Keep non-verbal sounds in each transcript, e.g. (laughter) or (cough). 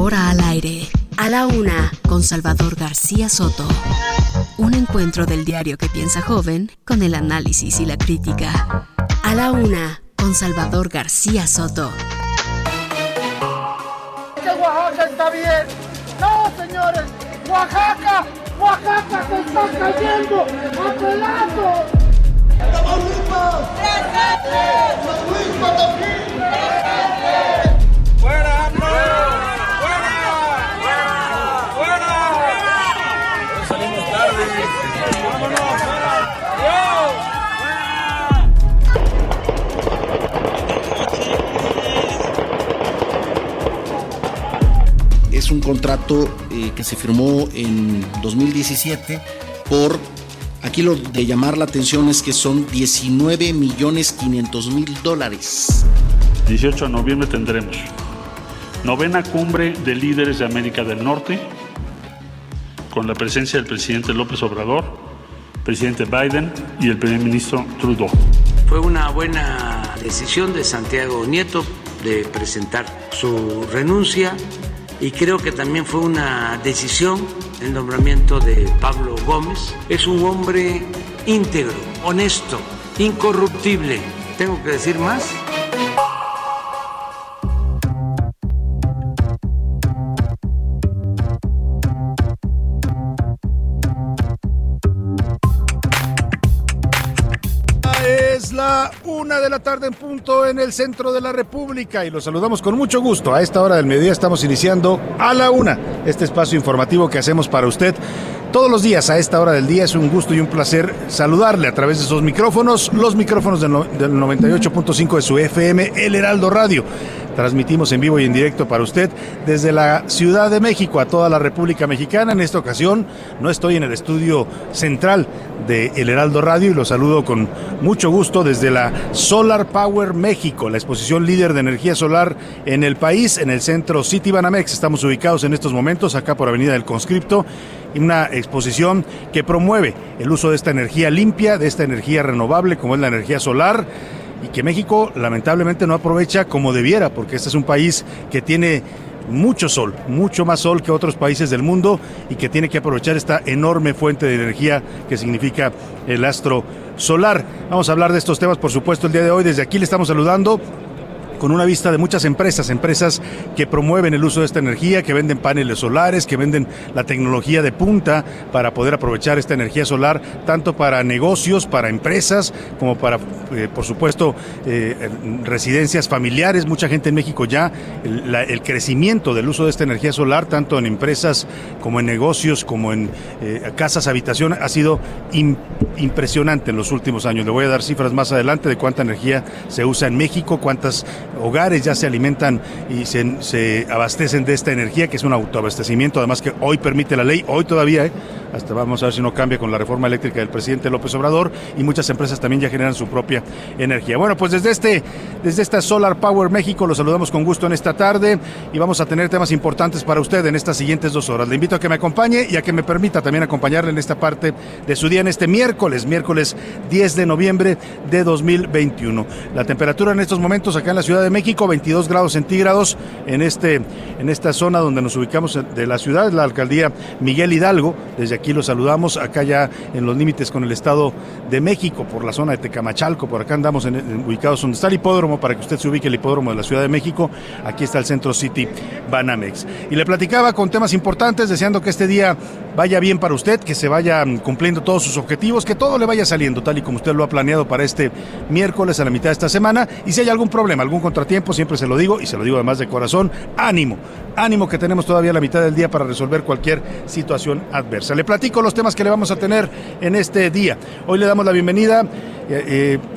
Ahora al aire. A la una, con Salvador García Soto. Un encuentro del diario que piensa joven con el análisis y la crítica. A la una, con Salvador García Soto. que Oaxaca está bien. No, señores, Oaxaca, Oaxaca se está cayendo a pedazos. ¡Tamaulipas! ¡Presente! ¡Luis Potosí! ¡Presente! Es un contrato eh, que se firmó en 2017 por, aquí lo de llamar la atención es que son 19 millones 500 mil dólares. 18 de noviembre tendremos novena cumbre de líderes de América del Norte con la presencia del presidente López Obrador, presidente Biden y el primer ministro Trudeau. Fue una buena decisión de Santiago Nieto de presentar su renuncia y creo que también fue una decisión el nombramiento de Pablo Gómez. Es un hombre íntegro, honesto, incorruptible. ¿Tengo que decir más? Una de la tarde en punto en el centro de la República y los saludamos con mucho gusto. A esta hora del mediodía estamos iniciando a la una este espacio informativo que hacemos para usted todos los días a esta hora del día. Es un gusto y un placer saludarle a través de esos micrófonos, los micrófonos del, del 98.5 de su FM, El Heraldo Radio. Transmitimos en vivo y en directo para usted desde la Ciudad de México a toda la República Mexicana. En esta ocasión no estoy en el estudio central de El Heraldo Radio y lo saludo con mucho gusto desde la Solar Power México, la exposición líder de energía solar en el país, en el centro City Banamex. Estamos ubicados en estos momentos acá por Avenida del Conscripto una exposición que promueve el uso de esta energía limpia, de esta energía renovable como es la energía solar y que México lamentablemente no aprovecha como debiera, porque este es un país que tiene mucho sol, mucho más sol que otros países del mundo y que tiene que aprovechar esta enorme fuente de energía que significa el astro solar. Vamos a hablar de estos temas, por supuesto, el día de hoy. Desde aquí le estamos saludando con una vista de muchas empresas, empresas que promueven el uso de esta energía, que venden paneles solares, que venden la tecnología de punta para poder aprovechar esta energía solar, tanto para negocios, para empresas, como para, eh, por supuesto, eh, residencias familiares. Mucha gente en México ya, el, crecimiento del uso de esta energía solar, tanto en empresas como en negocios, como en eh, casas, habitación, ha sido im- impresionante en los últimos años. Le voy a dar cifras más adelante de cuánta energía se usa en México, cuántas hogares ya se alimentan y se, se abastecen de esta energía, que es un autoabastecimiento, además que hoy permite la ley, hoy todavía, ¿eh? Hasta vamos a ver si no cambia con la reforma eléctrica del presidente López Obrador, y muchas empresas también ya generan su propia energía. Bueno, pues desde este, desde esta Solar Power México los saludamos con gusto en esta tarde y vamos a tener temas importantes para usted en estas siguientes dos horas. Le invito a que me acompañe y a que me permita también acompañarle en esta parte de su día en este miércoles, miércoles 10 de noviembre de 2021. La temperatura en estos momentos acá en la Ciudad de México, 22 grados centígrados en, este, en esta zona donde nos ubicamos de la ciudad, la alcaldía Miguel Hidalgo. Desde aquí los saludamos, acá ya en los límites con el Estado de México, por la zona de Tecamachalco, por acá andamos ubicados donde está el hipódromo, para que usted se ubique el hipódromo de la Ciudad de México. Aquí está el Centro City Banamex. Y le platicaba con temas importantes, deseando que este día vaya bien para usted, que se vaya mm, cumpliendo todos sus objetivos, que todo le vaya saliendo tal y como usted lo ha planeado para este miércoles a la mitad de esta semana. Y si hay algún problema, algún contratiempo, siempre se lo digo y se lo digo además de corazón, ánimo, ánimo que tenemos todavía la mitad del día para resolver cualquier situación adversa. Le platico los temas que le vamos a tener en este día. Hoy le damos la bienvenida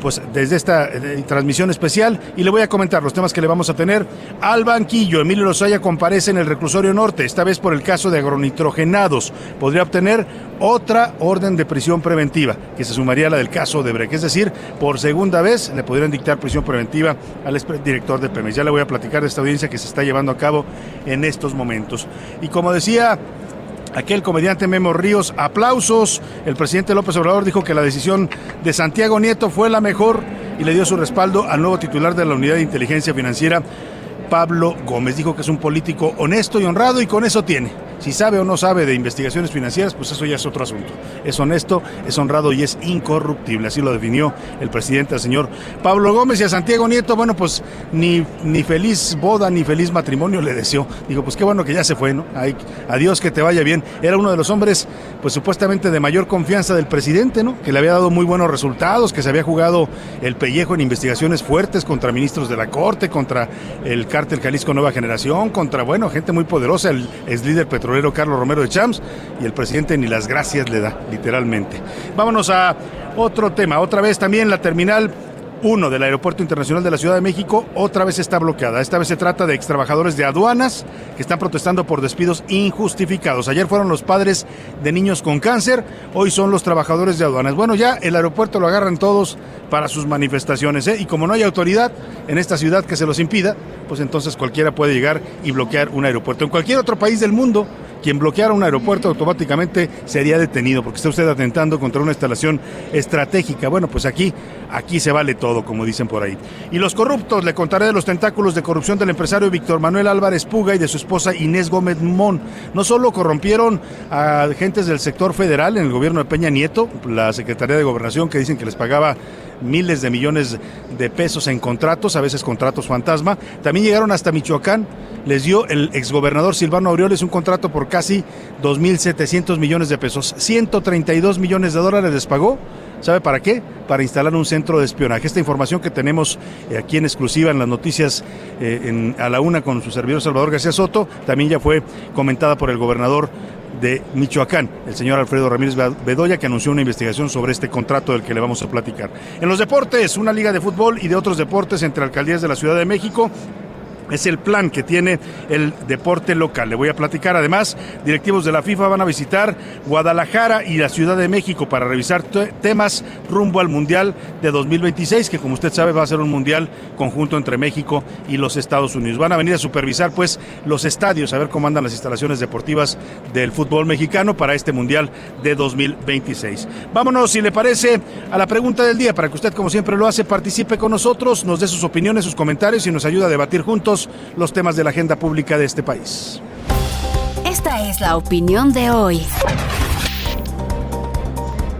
pues desde esta eh, transmisión especial y le voy a comentar los temas que le vamos a tener al banquillo. Emilio Lozaya comparece en el reclusorio norte, esta vez por el caso de agronitrogenados. Podría obtener otra orden de prisión preventiva, que se sumaría a la del caso de Breck. Es decir, por segunda vez le podrían dictar prisión preventiva al director de Pemex. Ya le voy a platicar de esta audiencia que se está llevando a cabo en estos momentos. Y como decía aquel comediante Memo Ríos. Aplausos. El presidente López Obrador dijo que la decisión de Santiago Nieto fue la mejor y le dio su respaldo al nuevo titular de la Unidad de Inteligencia Financiera, Pablo Gómez. Dijo que es un político honesto y honrado y con eso tiene. Si sabe o no sabe de investigaciones financieras, pues eso ya es otro asunto. Es honesto, es honrado y es incorruptible. Así lo definió el presidente, el señor Pablo Gómez y a Santiago Nieto. Bueno, pues ni, ni feliz boda ni feliz matrimonio le deseó. Digo, pues qué bueno que ya se fue, ¿no? adiós, que te vaya bien. Era uno de los hombres, pues supuestamente de mayor confianza del presidente, ¿no? Que le había dado muy buenos resultados, que se había jugado el pellejo en investigaciones fuertes contra ministros de la Corte, contra el cártel Jalisco Nueva Generación, contra, bueno, gente muy poderosa, el ex líder petrolero Carlos Romero de Champs y el presidente ni las gracias le da, literalmente. Vámonos a otro tema. Otra vez también la terminal 1 del Aeropuerto Internacional de la Ciudad de México otra vez está bloqueada. Esta vez se trata de ex trabajadores de aduanas que están protestando por despidos injustificados. Ayer fueron los padres de niños con cáncer, hoy son los trabajadores de aduanas. Bueno, ya el aeropuerto lo agarran todos para sus manifestaciones. ¿eh? Y como no hay autoridad en esta ciudad que se los impida, pues entonces cualquiera puede llegar y bloquear un aeropuerto. En cualquier otro país del mundo, quien bloqueara un aeropuerto automáticamente sería detenido porque está usted atentando contra una instalación estratégica. Bueno, pues aquí, aquí se vale todo, como dicen por ahí. Y los corruptos, le contaré de los tentáculos de corrupción del empresario Víctor Manuel Álvarez Puga y de su esposa Inés Gómez Mon. No solo corrompieron a agentes del sector federal en el gobierno de Peña Nieto, la Secretaría de Gobernación, que dicen que les pagaba miles de millones de pesos en contratos, a veces contratos fantasma. También llegaron hasta Michoacán, les dio el exgobernador Silvano Aureoles un contrato por casi 2.700 millones de pesos. 132 millones de dólares les pagó. ¿Sabe para qué? Para instalar un centro de espionaje. Esta información que tenemos eh, aquí en exclusiva en las noticias eh, a la una con su servidor Salvador García Soto, también ya fue comentada por el gobernador de Michoacán, el señor Alfredo Ramírez Bedoya, que anunció una investigación sobre este contrato del que le vamos a platicar. En los deportes, una liga de fútbol y de otros deportes entre alcaldías de la Ciudad de México es el plan que tiene el deporte local. Le voy a platicar. Además, directivos de la FIFA van a visitar Guadalajara y la Ciudad de México para revisar temas rumbo al Mundial de 2026, que como usted sabe va a ser un Mundial conjunto entre México y los Estados Unidos. Van a venir a supervisar pues los estadios, a ver cómo andan las instalaciones deportivas del fútbol mexicano para este Mundial de 2026. Vámonos, si le parece, a la pregunta del día, para que usted, como siempre lo hace, participe con nosotros, nos dé sus opiniones, sus comentarios y nos ayude a debatir juntos los temas de la agenda pública de este país. Esta es la opinión de hoy.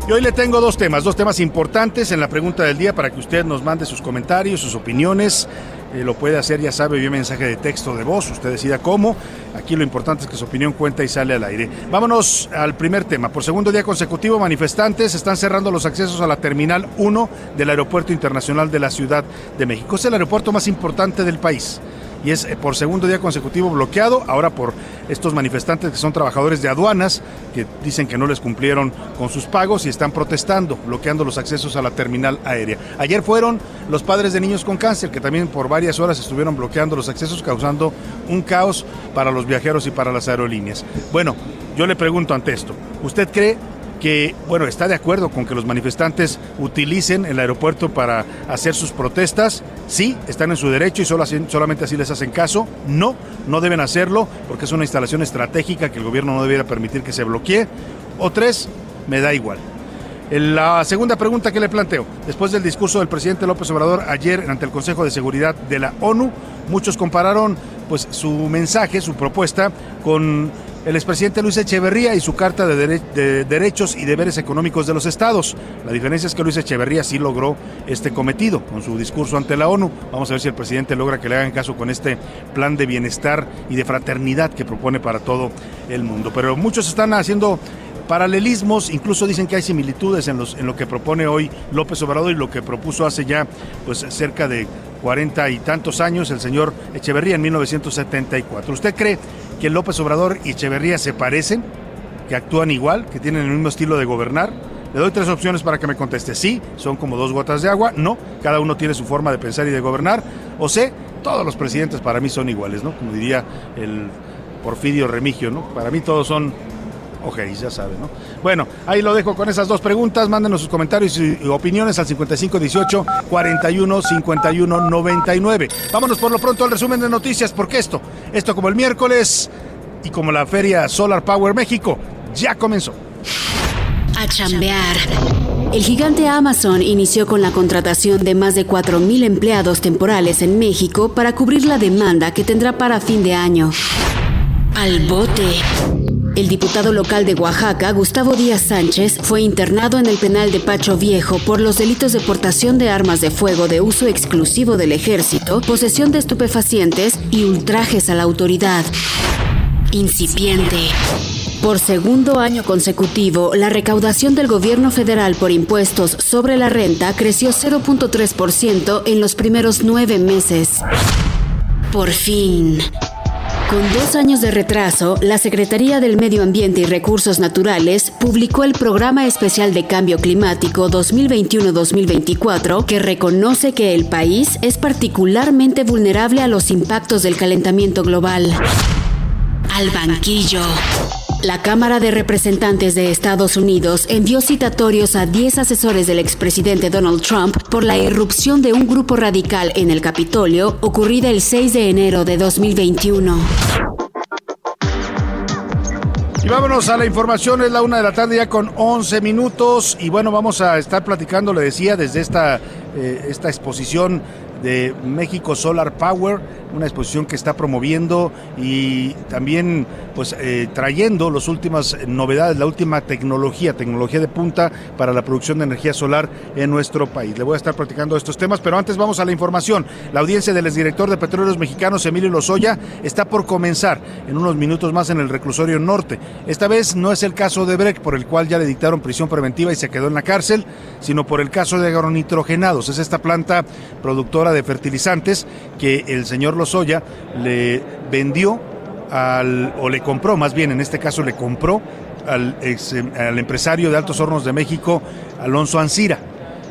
Y hoy le tengo dos temas, dos temas importantes en la pregunta del día para que usted nos mande sus comentarios, sus opiniones. Eh, lo puede hacer, ya sabe, vía mensaje de texto de voz, usted decida cómo. Aquí lo importante es que su opinión cuenta y sale al aire. Vámonos al primer tema. Por segundo día consecutivo, manifestantes están cerrando los accesos a la Terminal 1 del Aeropuerto Internacional de la Ciudad de México. Es el aeropuerto más importante del país y es eh, por segundo día consecutivo bloqueado, ahora por estos manifestantes que son trabajadores de aduanas, que dicen que no les cumplieron con sus pagos y están protestando, bloqueando los accesos a la terminal aérea. Ayer fueron los padres de niños con cáncer, que también por varias horas estuvieron bloqueando los accesos, causando un caos para los viajeros y para las aerolíneas. Bueno, yo le pregunto ante esto, ¿usted cree que, bueno, está de acuerdo con que los manifestantes utilicen el aeropuerto para hacer sus protestas. Sí, están en su derecho y solo solamente así les hacen caso. No, no deben hacerlo porque es una instalación estratégica que el gobierno no debiera permitir que se bloquee. O tres, me da igual. La segunda pregunta que le planteo, después del discurso del presidente López Obrador ayer ante el Consejo de Seguridad de la ONU, muchos compararon pues su mensaje, su propuesta con el expresidente Luis Echeverría y su Carta de, Derechos y Deberes Económicos de los Estados. La diferencia es que Luis Echeverría sí logró este cometido con su discurso ante la ONU. Vamos a ver si el presidente logra que le hagan caso con este plan de bienestar y de fraternidad que propone para todo el mundo. Pero muchos están haciendo paralelismos, incluso dicen que hay similitudes en, lo que propone hoy López Obrador y lo que propuso hace ya pues cerca de cuarenta y tantos años el señor Echeverría en 1974. ¿Usted cree que López Obrador y Echeverría se parecen? que actúan igual, que tienen el mismo estilo de gobernar? Le doy tres opciones para que me conteste. Sí, son como dos gotas de agua. No, cada uno tiene su forma de pensar y de gobernar. O C, todos los presidentes para mí son iguales, ¿no? Como diría el Porfirio Remigio, ¿no? Para mí todos son Ok, ya sabe, ¿no? Bueno, ahí lo dejo con esas dos preguntas. Mándenos sus comentarios y opiniones al 5518 41 51 99. Vámonos por lo pronto al resumen de noticias, porque esto, esto como el miércoles y como la feria Solar Power México, ya comenzó. A chambear. El gigante Amazon inició con la contratación de más de 4.000 empleados temporales en México para cubrir la demanda que tendrá para fin de año. Al bote. El diputado local de Oaxaca, Gustavo Díaz Sánchez, fue internado en el penal de Pacho Viejo por los delitos de portación de armas de fuego de uso exclusivo del ejército, posesión de estupefacientes y ultrajes a la autoridad. Incipiente. Por segundo año consecutivo, la recaudación del gobierno federal por impuestos sobre la renta creció 0.3% en los primeros nueve meses. Por fin. Con dos años de retraso, la Secretaría del Medio Ambiente y Recursos Naturales publicó el Programa Especial de Cambio Climático 2021-2024 que reconoce que el país es particularmente vulnerable a los impactos del calentamiento global. Al banquillo. La Cámara de Representantes de Estados Unidos envió citatorios a 10 asesores del expresidente Donald Trump por la irrupción de un grupo radical en el Capitolio ocurrida el 6 de enero de 2021. Y vámonos a la información, es la una de la tarde ya con 11 minutos y bueno, vamos a estar platicando, le decía, desde esta, eh, esta exposición de México Solar Power, una exposición que está promoviendo y también pues eh, trayendo las últimas novedades, la última tecnología, tecnología de punta para la producción de energía solar en nuestro país. Le voy a estar platicando estos temas, pero antes vamos a la información. La audiencia del exdirector de Petróleos Mexicanos, Emilio Lozoya, está por comenzar en unos minutos más en el reclusorio norte. Esta vez no es el caso de Breck, por el cual ya le dictaron prisión preventiva y se quedó en la cárcel, sino por el caso de agronitrogenados. Es esta planta productora de fertilizantes que el señor Lozoya le vendió al, o le compró, más bien en este caso le compró al, al empresario de Altos Hornos de México, Alonso Ancira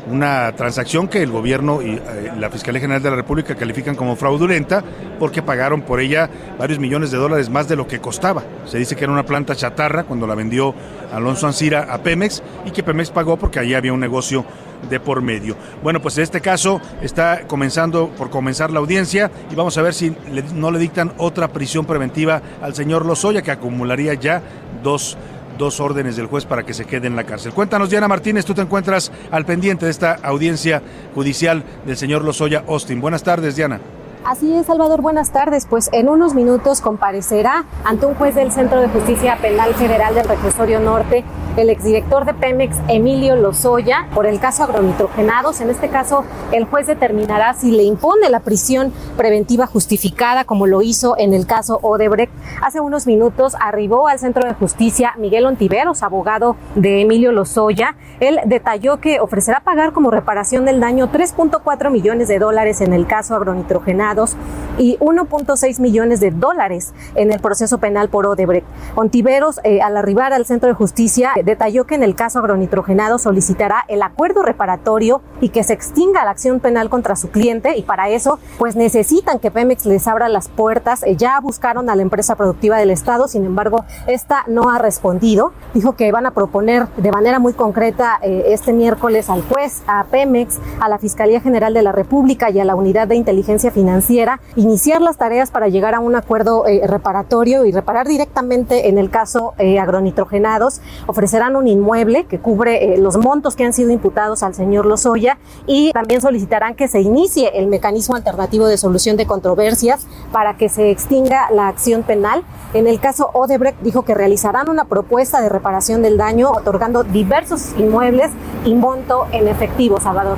una transacción que el gobierno y eh, la Fiscalía General de la República califican como fraudulenta porque pagaron por ella varios millones de dólares más de lo que costaba. Se dice que era una planta chatarra cuando la vendió Alonso Ancira a Pemex y que Pemex pagó porque allí había un negocio de por medio. Bueno, pues en este caso está comenzando por comenzar la audiencia y vamos a ver si no le dictan otra prisión preventiva al señor Lozoya que acumularía ya dos dos órdenes del juez para que se quede en la cárcel. Cuéntanos, Diana Martínez, tú te encuentras al pendiente de esta audiencia judicial del señor Lozoya Austin. Buenas tardes, Diana. Así es, Salvador, buenas tardes. Pues en unos minutos comparecerá ante un juez del Centro de Justicia Penal Federal del Reclusorio Norte el exdirector de Pemex, Emilio Lozoya, por el caso agronitrogenados. En este caso, el juez determinará si le impone la prisión preventiva justificada, como lo hizo en el caso Odebrecht. Hace unos minutos arribó al Centro de Justicia Miguel Ontiveros, abogado de Emilio Lozoya. Él detalló que ofrecerá pagar como reparación del daño 3.4 millones de dólares en el caso agronitrogenados y 1.6 millones de dólares en el proceso penal por Odebrecht. Ontiveros, eh, al arribar al Centro de Justicia, detalló que en el caso agronitrogenado solicitará el acuerdo reparatorio y que se extinga la acción penal contra su cliente y para eso pues necesitan que Pemex les abra las puertas. Eh, ya buscaron a la empresa productiva del Estado, sin embargo, esta no ha respondido. Dijo que van a proponer de manera muy concreta eh, este miércoles al juez, a Pemex, a la Fiscalía General de la República y a la Unidad de Inteligencia Financiera iniciar las tareas para llegar a un acuerdo eh, reparatorio y reparar directamente en el caso agronitrogenados, ofrecer serán un inmueble que cubre eh, los montos que han sido imputados al señor Lozoya y también solicitarán que se inicie el mecanismo alternativo de solución de controversias para que se extinga la acción penal. En el caso Odebrecht dijo que realizarán una propuesta de reparación del daño otorgando diversos inmuebles y monto en efectivo, Salvador.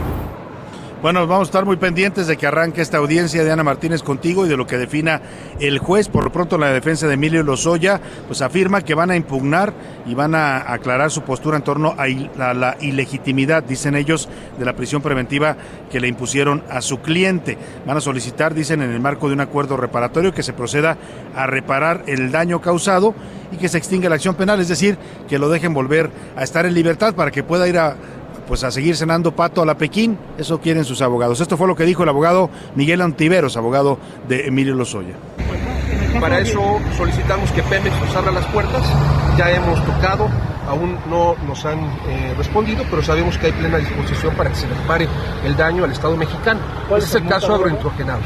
Bueno, vamos a estar muy pendientes de que arranque esta audiencia de Ana Martínez contigo y de lo que defina el juez. Por lo pronto, la defensa de Emilio Lozoya pues afirma que van a impugnar y van a aclarar su postura en torno a, la ilegitimidad, dicen ellos, de la prisión preventiva que le impusieron a su cliente. Van a solicitar, dicen, en el marco de un acuerdo reparatorio que se proceda a reparar el daño causado y que se extinga la acción penal, es decir, que lo dejen volver a estar en libertad para que pueda ir a pues a seguir cenando pato a la Pekín. Eso quieren sus abogados. Esto fue lo que dijo el abogado Miguel Antiveros, abogado de Emilio Lozoya. Para eso solicitamos que Pemex nos abra las puertas. Ya hemos tocado, aún no nos han eh, respondido, pero sabemos que hay plena disposición para que se repare el daño al Estado mexicano. Ese es el, caso agrointrogenados.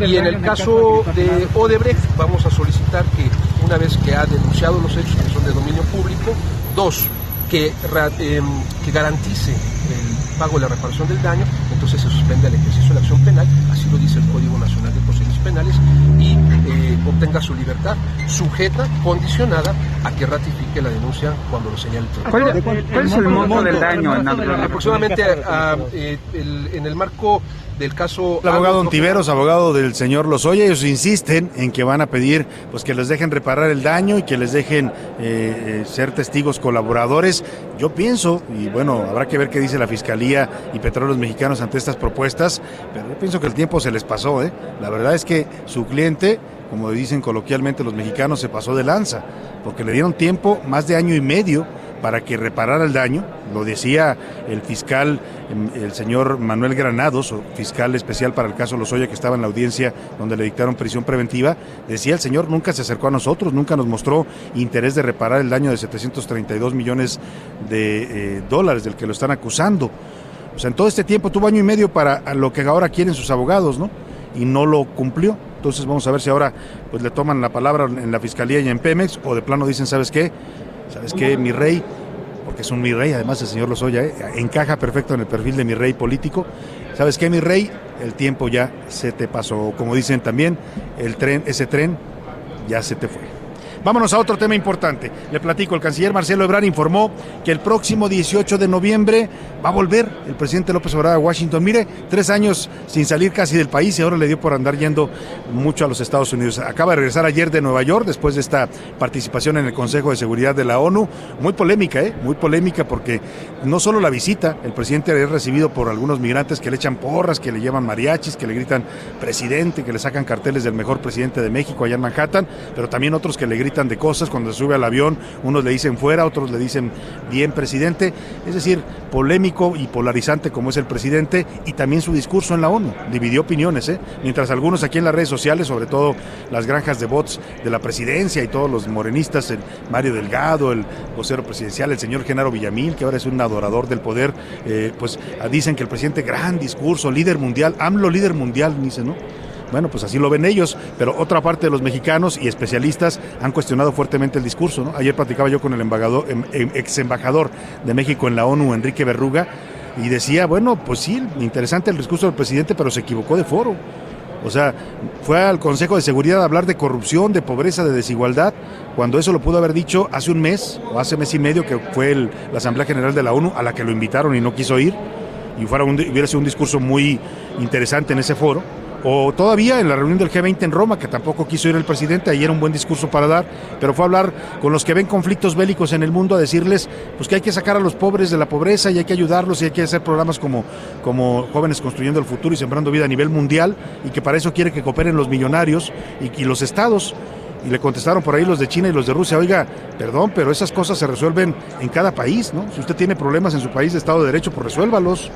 y en el caso de Odebrecht vamos a solicitar que una vez que ha denunciado los hechos que son de dominio público, dos, que, em, que garantice el pago de la reparación del daño, entonces se suspende el ejercicio de la acción penal, así lo dice el Código Nacional de Procedimientos Penales, obtenga su libertad sujeta, condicionada a que ratifique la denuncia cuando lo señale el ¿Cuál, ¿Cuál, es el monto del daño? Aproximadamente eh, en el marco del caso... El abogado Ontiveros, abogado del señor Lozoya, ellos insisten en que van a pedir pues que les dejen reparar el daño y que les dejen eh, eh, ser testigos colaboradores. Yo pienso, y bueno, habrá que ver qué dice la Fiscalía y Petróleos Mexicanos ante estas propuestas, pero yo pienso que el tiempo se les pasó. ¿eh? La verdad es que su cliente como dicen coloquialmente los mexicanos, se pasó de lanza, porque le dieron tiempo, más de año y medio, para que reparara el daño. Lo decía el fiscal, em, el señor Manuel Granados, fiscal especial para el caso Lozoya, que estaba en la audiencia donde le dictaron prisión preventiva. Decía el señor, nunca se acercó a nosotros, nunca nos mostró interés de reparar el daño de 732 millones de eh, dólares del que lo están acusando. O sea, en todo este tiempo tuvo año y medio para lo que ahora quieren sus abogados, ¿no? Y no lo cumplió. Entonces vamos a ver si ahora pues le toman la palabra en la fiscalía y en Pemex o de plano dicen, ¿sabes qué? ¿Sabes qué, mi rey? Porque es un mi rey, además el señor Lozoya, ¿eh? encaja perfecto en el perfil de mi rey político. ¿Sabes qué, mi rey? El tiempo ya se te pasó. Como dicen también, el tren, ese tren ya se te fue. Vámonos a otro tema importante. Le platico, el canciller Marcelo Ebrard informó que el próximo 18 de noviembre va a volver el presidente López Obrador a Washington. Mire, tres años sin salir casi del país y ahora le dio por andar yendo mucho a los Estados Unidos. Acaba de regresar ayer de Nueva York después de esta participación en el Consejo de Seguridad de la ONU. Muy polémica, ¿eh? Muy polémica porque no solo la visita, el presidente había recibido por algunos migrantes que le echan porras, que le llevan mariachis, que le gritan presidente, que le sacan carteles del mejor presidente de México allá en Manhattan, pero también otros que le gritan de cosas cuando se sube al avión, unos le dicen fuera, otros le dicen bien presidente, es decir, polémico y polarizante como es el presidente y también su discurso en la ONU, dividió opiniones, ¿eh? mientras algunos aquí en las redes sociales, sobre todo las granjas de bots de la presidencia y todos los morenistas, el Mario Delgado, el vocero presidencial, el señor Genaro Villamil, que ahora es un adorador del poder, eh, pues dicen que el presidente, gran discurso, líder mundial, AMLO líder mundial, dice, ¿no? Bueno, pues así lo ven ellos, pero otra parte de los mexicanos y especialistas han cuestionado fuertemente el discurso. Ayer platicaba yo con el embajador, em, em, ex embajador de México en la ONU, Enrique Berruga, y decía, bueno, pues sí, interesante el discurso del presidente, pero se equivocó de foro. O sea, fue al Consejo de Seguridad a hablar de corrupción, de pobreza, de desigualdad, cuando eso lo pudo haber dicho hace un mes o hace mes y medio que fue la Asamblea General de la ONU a la que lo invitaron y no quiso ir, y fuera hubiera sido un discurso muy interesante en ese foro o todavía en la reunión del G20 en Roma, que tampoco quiso ir el presidente, ahí era un buen discurso para dar, pero fue a hablar con los que ven conflictos bélicos en el mundo, a decirles pues que hay que sacar a los pobres de la pobreza y hay que ayudarlos y hay que hacer programas como, como Jóvenes Construyendo el Futuro y Sembrando Vida a nivel mundial y que para eso quiere que cooperen los millonarios y, y los estados. Y le contestaron por ahí los de China y los de Rusia, oiga, perdón, pero esas cosas se resuelven en cada país, ¿no? Si usted tiene problemas en su país de Estado de Derecho, pues resuélvalos.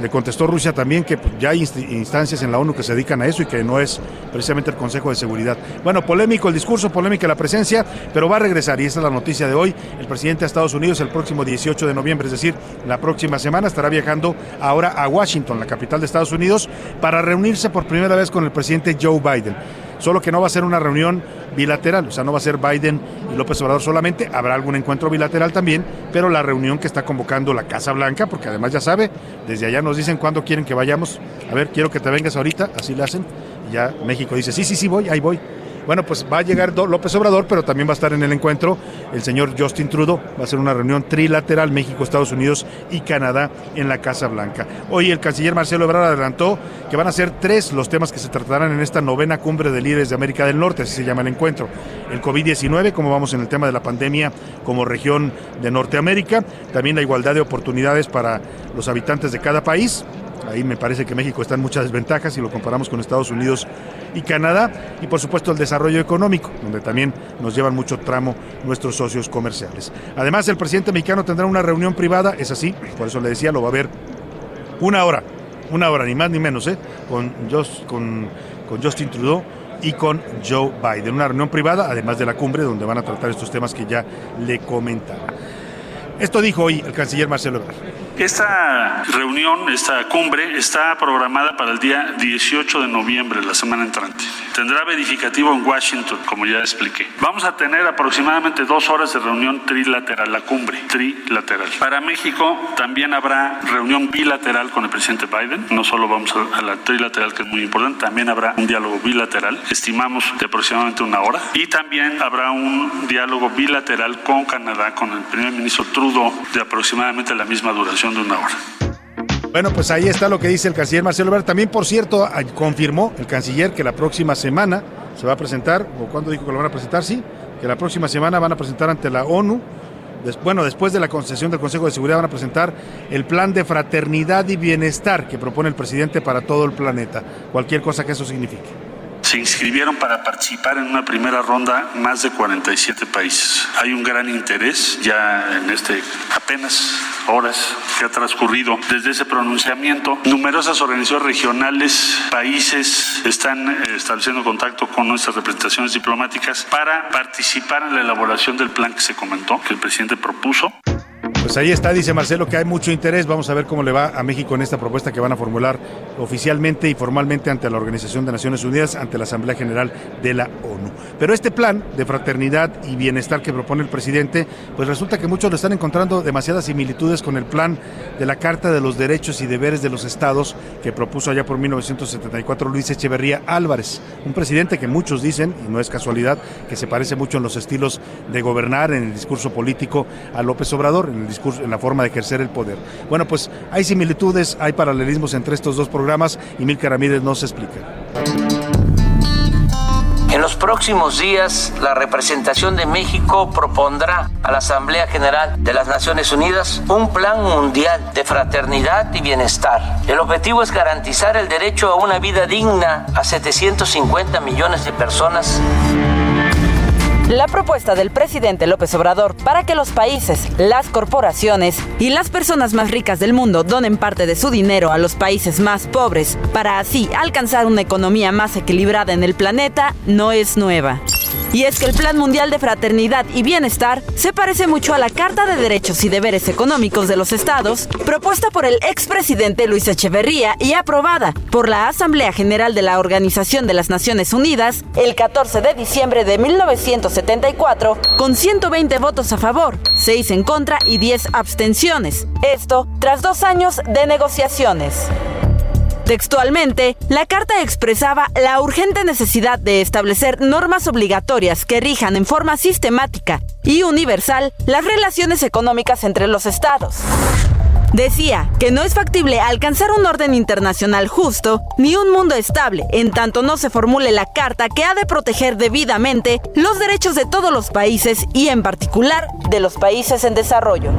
Le contestó Rusia también que pues, ya hay instancias en la ONU que se dedican a eso y que no es precisamente el Consejo de Seguridad. Bueno, polémico el discurso, polémica la presencia, pero va a regresar y esa es la noticia de hoy. El presidente de Estados Unidos el próximo 18 de noviembre, es decir, la próxima semana estará viajando ahora a Washington, la capital de Estados Unidos, para reunirse por primera vez con el presidente Joe Biden solo que no va a ser una reunión bilateral, o sea, no va a ser Biden y López Obrador solamente, habrá algún encuentro bilateral también, pero la reunión que está convocando la Casa Blanca, porque además ya sabe, desde allá nos dicen cuándo quieren que vayamos, a ver, quiero que te vengas ahorita, así le hacen, y ya México dice, sí, sí, sí, voy, ahí voy. Bueno, pues va a llegar López Obrador, pero también va a estar en el encuentro el señor Justin Trudeau. Va a ser una reunión trilateral México, Estados Unidos y Canadá en la Casa Blanca. Hoy el canciller Marcelo Ebrard adelantó que van a ser tres los temas que se tratarán en esta novena cumbre de líderes de América del Norte, así se llama el encuentro. El COVID-19, como vamos en el tema de la pandemia como región de Norteamérica, también la igualdad de oportunidades para los habitantes de cada país, Ahí me parece que México está en muchas desventajas si lo comparamos con Estados Unidos y Canadá. Y por supuesto el desarrollo económico, donde también nos llevan mucho tramo nuestros socios comerciales. Además, el presidente mexicano tendrá una reunión privada, es así, por eso le decía, lo va a ver una hora, una hora, ni más ni menos, ¿eh? con, con, Justin Trudeau y con Joe Biden. Una reunión privada, además de la cumbre, donde van a tratar estos temas que ya le comentaba. Esto dijo hoy el canciller Marcelo Ebrard. Esta reunión, esta cumbre, está programada para el día 18 de noviembre, la semana entrante. Tendrá verificativo en Washington, como ya expliqué. Vamos a tener aproximadamente dos horas de reunión trilateral, la cumbre trilateral. Para México también habrá reunión bilateral con el presidente Biden. No solo vamos a la trilateral, que es muy importante, también habrá un diálogo bilateral. Estimamos de aproximadamente una hora. Y también habrá un diálogo bilateral con Canadá, con el primer ministro Trudeau, de aproximadamente la misma duración Bueno, pues ahí está lo que dice el canciller Marcelo Ebrard. También, por cierto, confirmó el canciller que la próxima semana se va a presentar, o cuando dijo que lo van a presentar, sí, que la próxima semana van a presentar ante la ONU, bueno, después de la concesión del Consejo de Seguridad van a presentar el plan de fraternidad y bienestar que propone el presidente para todo el planeta, cualquier cosa que eso signifique. Se inscribieron para participar en una primera ronda más de 47 países. Hay un gran interés ya en este apenas horas que ha transcurrido desde ese pronunciamiento. Numerosas organizaciones regionales, países están eh, estableciendo contacto con nuestras representaciones diplomáticas para participar en la elaboración del plan que se comentó, que el presidente propuso. Pues ahí está, dice Marcelo, que hay mucho interés. Vamos a ver cómo le va a México en esta propuesta que van a formular oficialmente y formalmente ante la Organización de Naciones Unidas, ante la Asamblea General de la ONU. Pero este plan de fraternidad y bienestar que propone el presidente, pues resulta que muchos lo están encontrando demasiadas similitudes con el plan de la Carta de los Derechos y Deberes de los Estados que propuso allá por 1974 Luis Echeverría Álvarez, un presidente que muchos dicen, y no es casualidad, que se parece mucho en los estilos de gobernar, en el discurso político a López Obrador, en el en la forma de ejercer el poder. Bueno, pues hay similitudes, hay paralelismos entre estos dos programas y Milka Ramírez nos explica. En los próximos días, la representación de México propondrá a la Asamblea General de las Naciones Unidas un plan mundial de fraternidad y bienestar. El objetivo es garantizar el derecho a una vida digna a 750 millones de personas la propuesta del presidente López Obrador para que los países, las corporaciones y las personas más ricas del mundo donen parte de su dinero a los países más pobres para así alcanzar una economía más equilibrada en el planeta no es nueva. Y es que el Plan Mundial de Fraternidad y Bienestar se parece mucho a la Carta de Derechos y Deberes Económicos de los Estados, propuesta por el expresidente Luis Echeverría y aprobada por la Asamblea General de la Organización de las Naciones Unidas el 14 de diciembre de 1974, con 120 votos a favor, 6 en contra y 10 abstenciones. Esto tras dos años de negociaciones. Textualmente, la carta expresaba la urgente necesidad de establecer normas obligatorias que rijan en forma sistemática y universal las relaciones económicas entre los estados. Decía que no es factible alcanzar un orden internacional justo ni un mundo estable en tanto no se formule la carta que ha de proteger debidamente los derechos de todos los países y en particular de los países en desarrollo.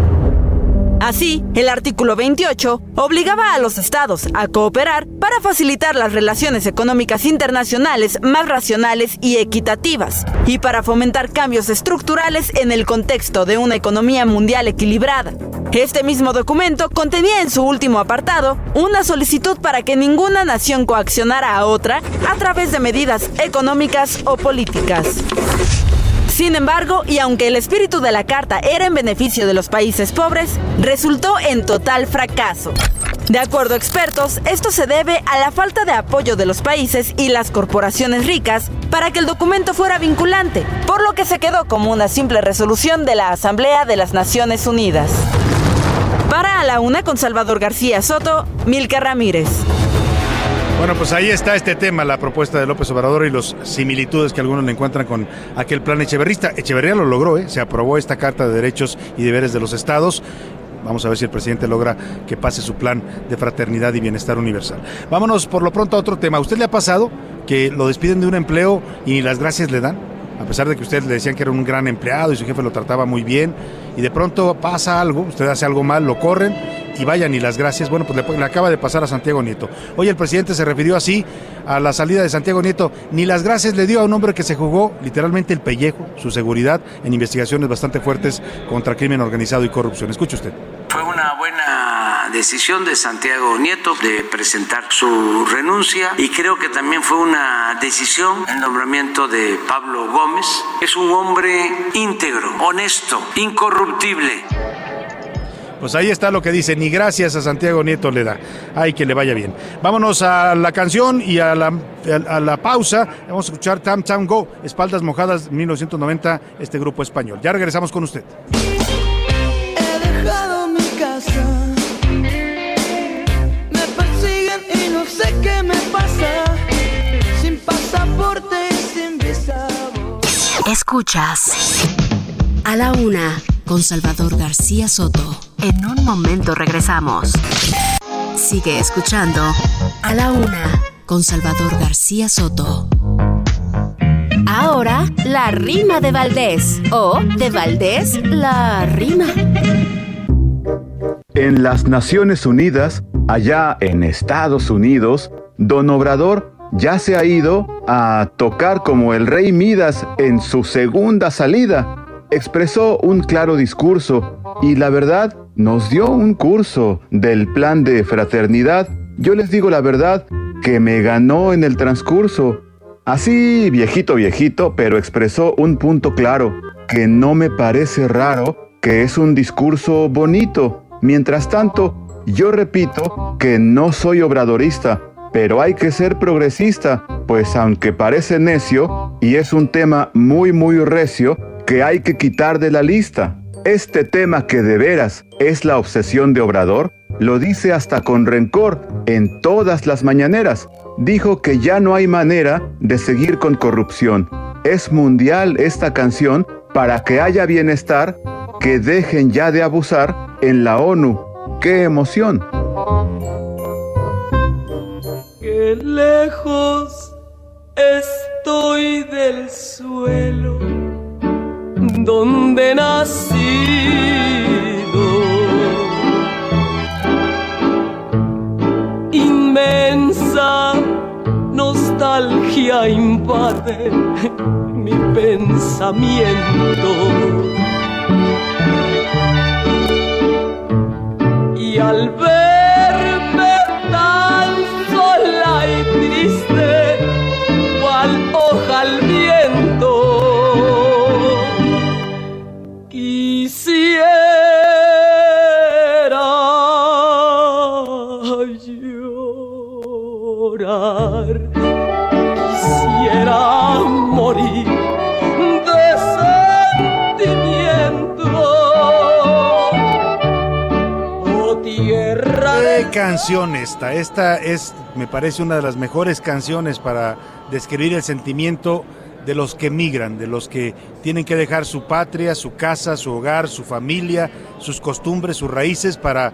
Así, el artículo 28 obligaba a los estados a cooperar para facilitar las relaciones económicas internacionales más racionales y equitativas, y para fomentar cambios estructurales en el contexto de una economía mundial equilibrada. Este mismo documento contenía en su último apartado una solicitud para que ninguna nación coaccionara a otra a través de medidas económicas o políticas. Sin embargo, y aunque el espíritu de la carta era en beneficio de los países pobres, resultó en total fracaso. De acuerdo a expertos, esto se debe a la falta de apoyo de los países y las corporaciones ricas para que el documento fuera vinculante, por lo que se quedó como una simple resolución de la Asamblea de las Naciones Unidas. Para a la una con Salvador García Soto, Milka Ramírez. Bueno, pues ahí está este tema, la propuesta de López Obrador y los similitudes que algunos le encuentran con aquel plan echeverrista. Echeverría lo logró, ¿eh? se aprobó esta Carta de Derechos y Deberes de los Estados. Vamos a ver si el presidente logra que pase su plan de fraternidad y bienestar universal. Vámonos por lo pronto a otro tema. ¿Usted le ha pasado que lo despiden de un empleo y las gracias le dan? A pesar de que usted le decían que era un gran empleado y su jefe lo trataba muy bien, y de pronto pasa algo, usted hace algo mal, lo corren y vayan y las gracias. Bueno, pues le, le, acaba de pasar a Santiago Nieto. Hoy el presidente se refirió así a la salida de Santiago Nieto. Ni las gracias le dio a un hombre que se jugó literalmente el pellejo, su seguridad, en investigaciones bastante fuertes contra crimen organizado y corrupción. Escuche usted. Fue una buena decisión de Santiago Nieto de presentar su renuncia y creo que también fue una decisión el nombramiento de Pablo Gómez. Es un hombre íntegro, honesto, incorruptible. Pues ahí está lo que dice, ni gracias a Santiago Nieto le da. Ay, que le vaya bien. Vámonos a la canción y a la, a la pausa. Vamos a escuchar Tam Tam Go, Espaldas Mojadas, 1990, este grupo español. Ya regresamos con usted. He dejado mi casa. Me persiguen y no sé qué me pasa. Sin pasaporte y sin visa. Escuchas a la una con Salvador García Soto. En un momento regresamos. Sigue escuchando a la una con Salvador García Soto. Ahora, la rima de Valdés. O de Valdés, la rima. En las Naciones Unidas, allá en Estados Unidos, Don Obrador ya se ha ido a tocar como el rey Midas en su segunda salida. Expresó un claro discurso y la verdad nos dio un curso del plan de fraternidad. Yo les digo la verdad que me ganó en el transcurso. Así viejito viejito, pero expresó un punto claro, que no me parece raro, que es un discurso bonito. Mientras tanto, yo repito que no soy obradorista, pero hay que ser progresista, pues aunque parece necio y es un tema muy muy recio que hay que quitar de la lista. Este tema que de veras es la obsesión de Obrador, lo dice hasta con rencor en todas las mañaneras. Dijo que ya no hay manera de seguir con corrupción. Es mundial esta canción para que haya bienestar, que dejen ya de abusar en la ONU. ¡Qué emoción! Qué lejos estoy del suelo donde nacido. Inmensa nostalgia invade mi pensamiento. Y al verme tan sola y triste, cual hoja al viento, quisiera morir de sentimiento. Oh tierra ¿Qué canción esta? Esta es, me parece, una de las mejores canciones para describir el sentimiento de los que migran, de los que tienen que dejar su patria, su casa, su hogar, su familia, sus costumbres, sus raíces para,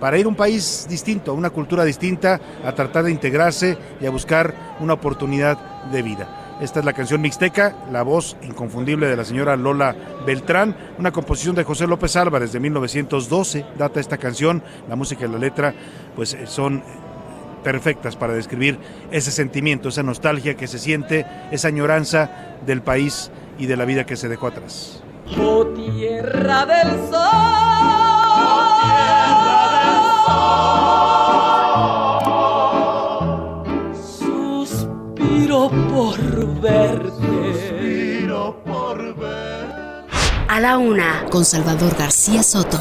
para ir a un país distinto, a una cultura distinta, a tratar de integrarse y a buscar una oportunidad de vida. Esta es la canción Mixteca, la voz inconfundible de la señora Lola Beltrán, una composición de José López Álvarez de 1912, data esta canción, la música y la letra pues eh, son perfectas para describir ese sentimiento, esa nostalgia que se siente, esa añoranza del país y de la vida que se dejó atrás. Oh tierra del sol. Verte. Suspiro por verte. A la una con Salvador García Soto.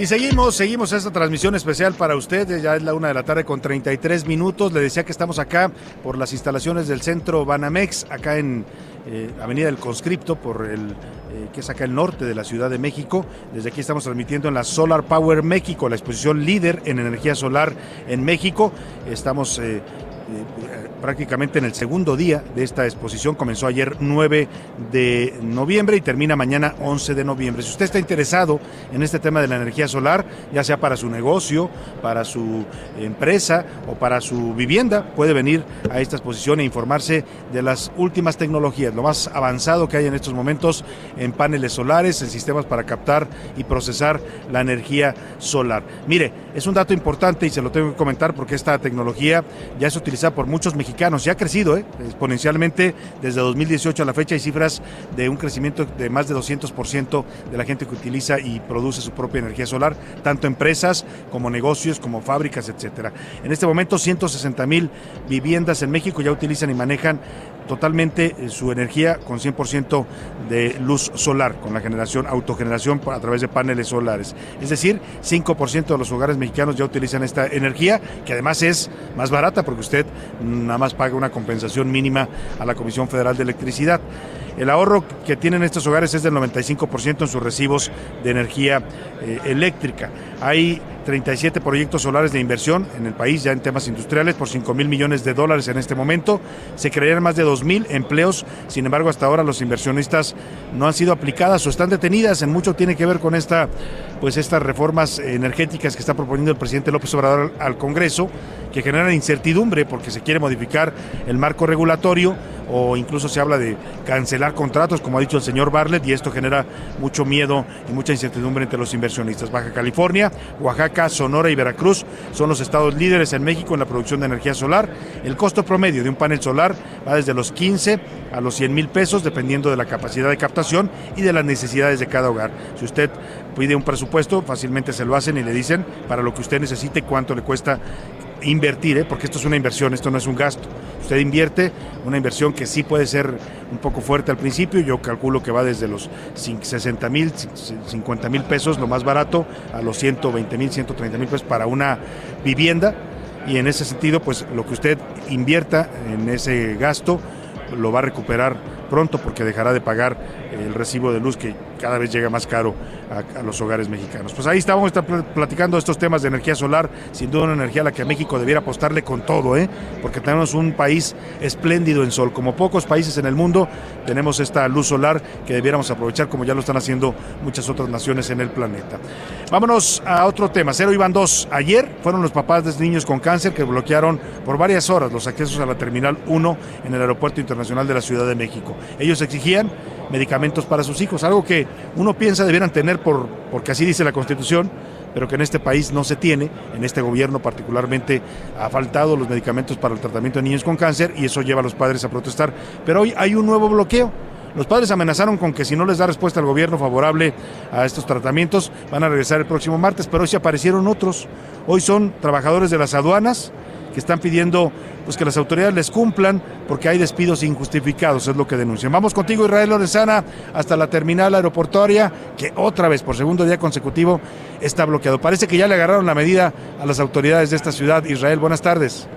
Y seguimos, seguimos esta transmisión especial para ustedes. Ya es la una de la tarde con 33 minutos. Le decía que estamos acá por las instalaciones del centro Banamex, acá en eh, Avenida del Conscripto, por el eh, que es acá el norte de la Ciudad de México. Desde aquí estamos transmitiendo en la Solar Power México, la exposición líder en energía solar en México. Estamos eh, Yeah. Prácticamente en el segundo día de esta exposición. Comenzó ayer 9 de noviembre y termina mañana 11 de noviembre. Si usted está interesado en este tema de la energía solar, ya sea para su negocio, para su empresa o para su vivienda, puede venir a esta exposición e informarse de las últimas tecnologías, lo más avanzado que hay en estos momentos en paneles solares, en sistemas para captar y procesar la energía solar. Mire, es un dato importante y se lo tengo que comentar porque esta tecnología ya es utilizada por muchos mexicanos. Ya ha crecido ¿eh? exponencialmente desde 2018 a la fecha. Hay cifras de un crecimiento de más de 200% de la gente que utiliza y produce su propia energía solar, tanto empresas como negocios, como fábricas, etcétera. En este momento, 160 mil viviendas en México ya utilizan y manejan totalmente eh, su energía con 100% de luz solar, con la generación, autogeneración a través de paneles solares. Es decir, 5% de los hogares mexicanos ya utilizan esta energía, que además es más barata porque usted nada más paga una compensación mínima a la Comisión Federal de Electricidad. El ahorro que tienen estos hogares es del 95% en sus recibos de energía eh, eléctrica. Hay 37 proyectos solares de inversión en el país ya en temas industriales por 5 mil millones de dólares en este momento. Se crearían más de 2 mil empleos, sin embargo hasta ahora los inversionistas no han sido aplicadas o están detenidas. En mucho tiene que ver con esta, pues estas reformas energéticas que está proponiendo el presidente López Obrador al Congreso, que generan incertidumbre porque se quiere modificar el marco regulatorio o incluso se habla de cancelar contratos, como ha dicho el señor Bartlett, y esto genera mucho miedo y mucha incertidumbre entre los inversionistas. Baja California, Oaxaca, Sonora y Veracruz son los estados líderes en México en la producción de energía solar. El costo promedio de un panel solar va desde los 15 a los 100 mil pesos, dependiendo de la capacidad de captación y de las necesidades de cada hogar. Si usted pide un presupuesto, fácilmente se lo hacen y le dicen para lo que usted necesite cuánto le cuesta invertir, ¿eh? porque esto es una inversión, esto no es un gasto. Usted invierte una inversión que sí puede ser un poco fuerte al principio, yo calculo que va desde los 60 mil, 50 mil pesos, lo más barato, a los 120 mil, 130 mil pesos para una vivienda. Y en ese sentido, pues lo que usted invierta en ese gasto lo va a recuperar pronto porque dejará de pagar el recibo de luz que cada vez llega más caro a, los hogares mexicanos. Pues ahí estábamos platicando estos temas de energía solar, sin duda una energía a la que México debiera apostarle con todo, ¿eh? porque tenemos un país espléndido en sol. Como pocos países en el mundo, tenemos esta luz solar que debiéramos aprovechar como ya lo están haciendo muchas otras naciones en el planeta. Vámonos a otro tema. Cero iban dos. Ayer fueron los papás de niños con cáncer que bloquearon por varias horas los accesos a la Terminal 1 en el Aeropuerto Internacional de la Ciudad de México. Ellos exigían medicamentos para sus hijos, algo que uno piensa debieran tener por, porque así dice la Constitución, pero que en este país no se tiene, en este gobierno particularmente ha faltado los medicamentos para el tratamiento de niños con cáncer y eso lleva a los padres a protestar. Pero hoy hay un nuevo bloqueo. Los padres amenazaron con que si no les da respuesta al gobierno favorable a estos tratamientos, van a regresar el próximo martes, pero hoy se aparecieron otros. Hoy son trabajadores de las aduanas, que están pidiendo pues que las autoridades les cumplan porque hay despidos injustificados, es lo que denuncian. Vamos contigo Israel Lorenzana hasta la terminal aeroportuaria que otra vez por segundo día consecutivo está bloqueado. Parece que ya le agarraron la medida a las autoridades de esta ciudad. Israel, buenas tardes.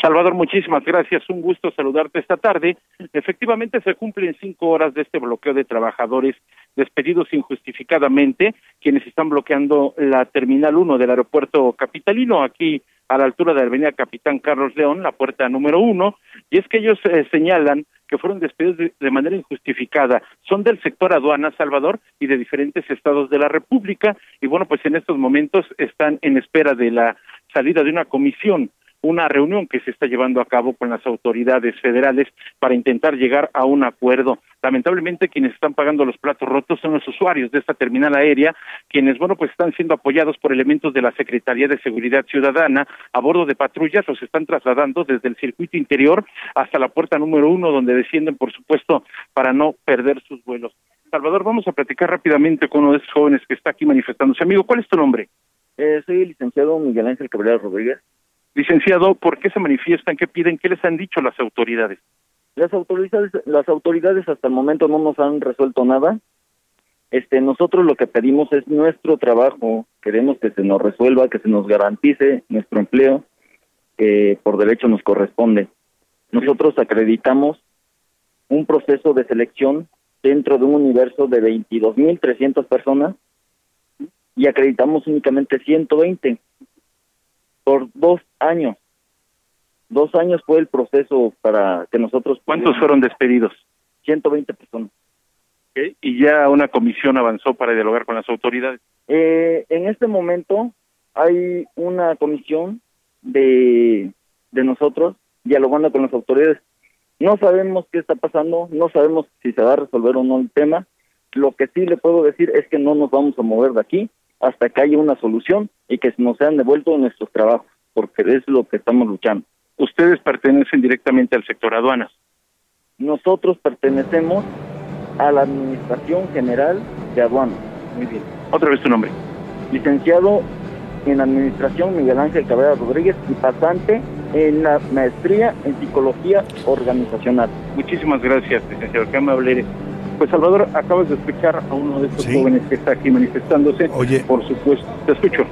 Salvador, muchísimas gracias. Un gusto saludarte esta tarde. Efectivamente, se cumplen cinco horas de este bloqueo de trabajadores despedidos injustificadamente, quienes están bloqueando la Terminal 1 del aeropuerto capitalino aquí a la altura de la avenida Capitán Carlos León, la puerta número uno, y es que ellos eh, señalan que fueron despedidos de, manera injustificada. Son del sector aduana, Salvador, y de diferentes estados de la República, y bueno, pues en estos momentos están en espera de la salida de una comisión una reunión que se está llevando a cabo con las autoridades federales para intentar llegar a un acuerdo. Lamentablemente quienes están pagando los platos rotos son los usuarios de esta terminal aérea, quienes bueno pues están siendo apoyados por elementos de la Secretaría de Seguridad Ciudadana a bordo de patrullas, los están trasladando desde el circuito interior hasta la puerta número uno donde descienden por supuesto para no perder sus vuelos. Salvador, vamos a platicar rápidamente con uno de esos jóvenes que está aquí manifestándose. Amigo, ¿cuál es tu nombre? Eh, soy el licenciado Miguel Ángel Cabrera Rodríguez. Licenciado, ¿por qué se manifiestan? ¿Qué piden? ¿Qué les han dicho las autoridades? Las autoridades, las autoridades hasta el momento no nos han resuelto nada. Este, nosotros lo que pedimos es nuestro trabajo, queremos que se nos resuelva, que se nos garantice nuestro empleo, que por derecho nos corresponde. Nosotros acreditamos un proceso de selección dentro de un universo de 22.300 personas y acreditamos únicamente 120 por dos años. Dos años fue el proceso para que nosotros... ¿Cuántos fueron despedidos? 120 personas. Y ya una comisión avanzó para dialogar con las autoridades. Eh, en este momento hay una comisión de, de nosotros dialogando con las autoridades. No sabemos qué está pasando, no sabemos si se va a resolver o no el tema. Lo que sí le puedo decir es que no nos vamos a mover de aquí hasta que haya una solución y que nos sean devueltos nuestros trabajos, porque es lo que estamos luchando. Ustedes pertenecen directamente al sector aduanas. Nosotros pertenecemos a la Administración General de Aduanas. Muy bien. Otra vez tu nombre. Licenciado en Administración Miguel Ángel Cabrera Rodríguez y pasante en la maestría en Psicología Organizacional. Muchísimas gracias, licenciado. Qué amable eres. Pues Salvador, acabas de escuchar a uno de estos jóvenes que está aquí manifestándose. Oye. Por supuesto, te escucho.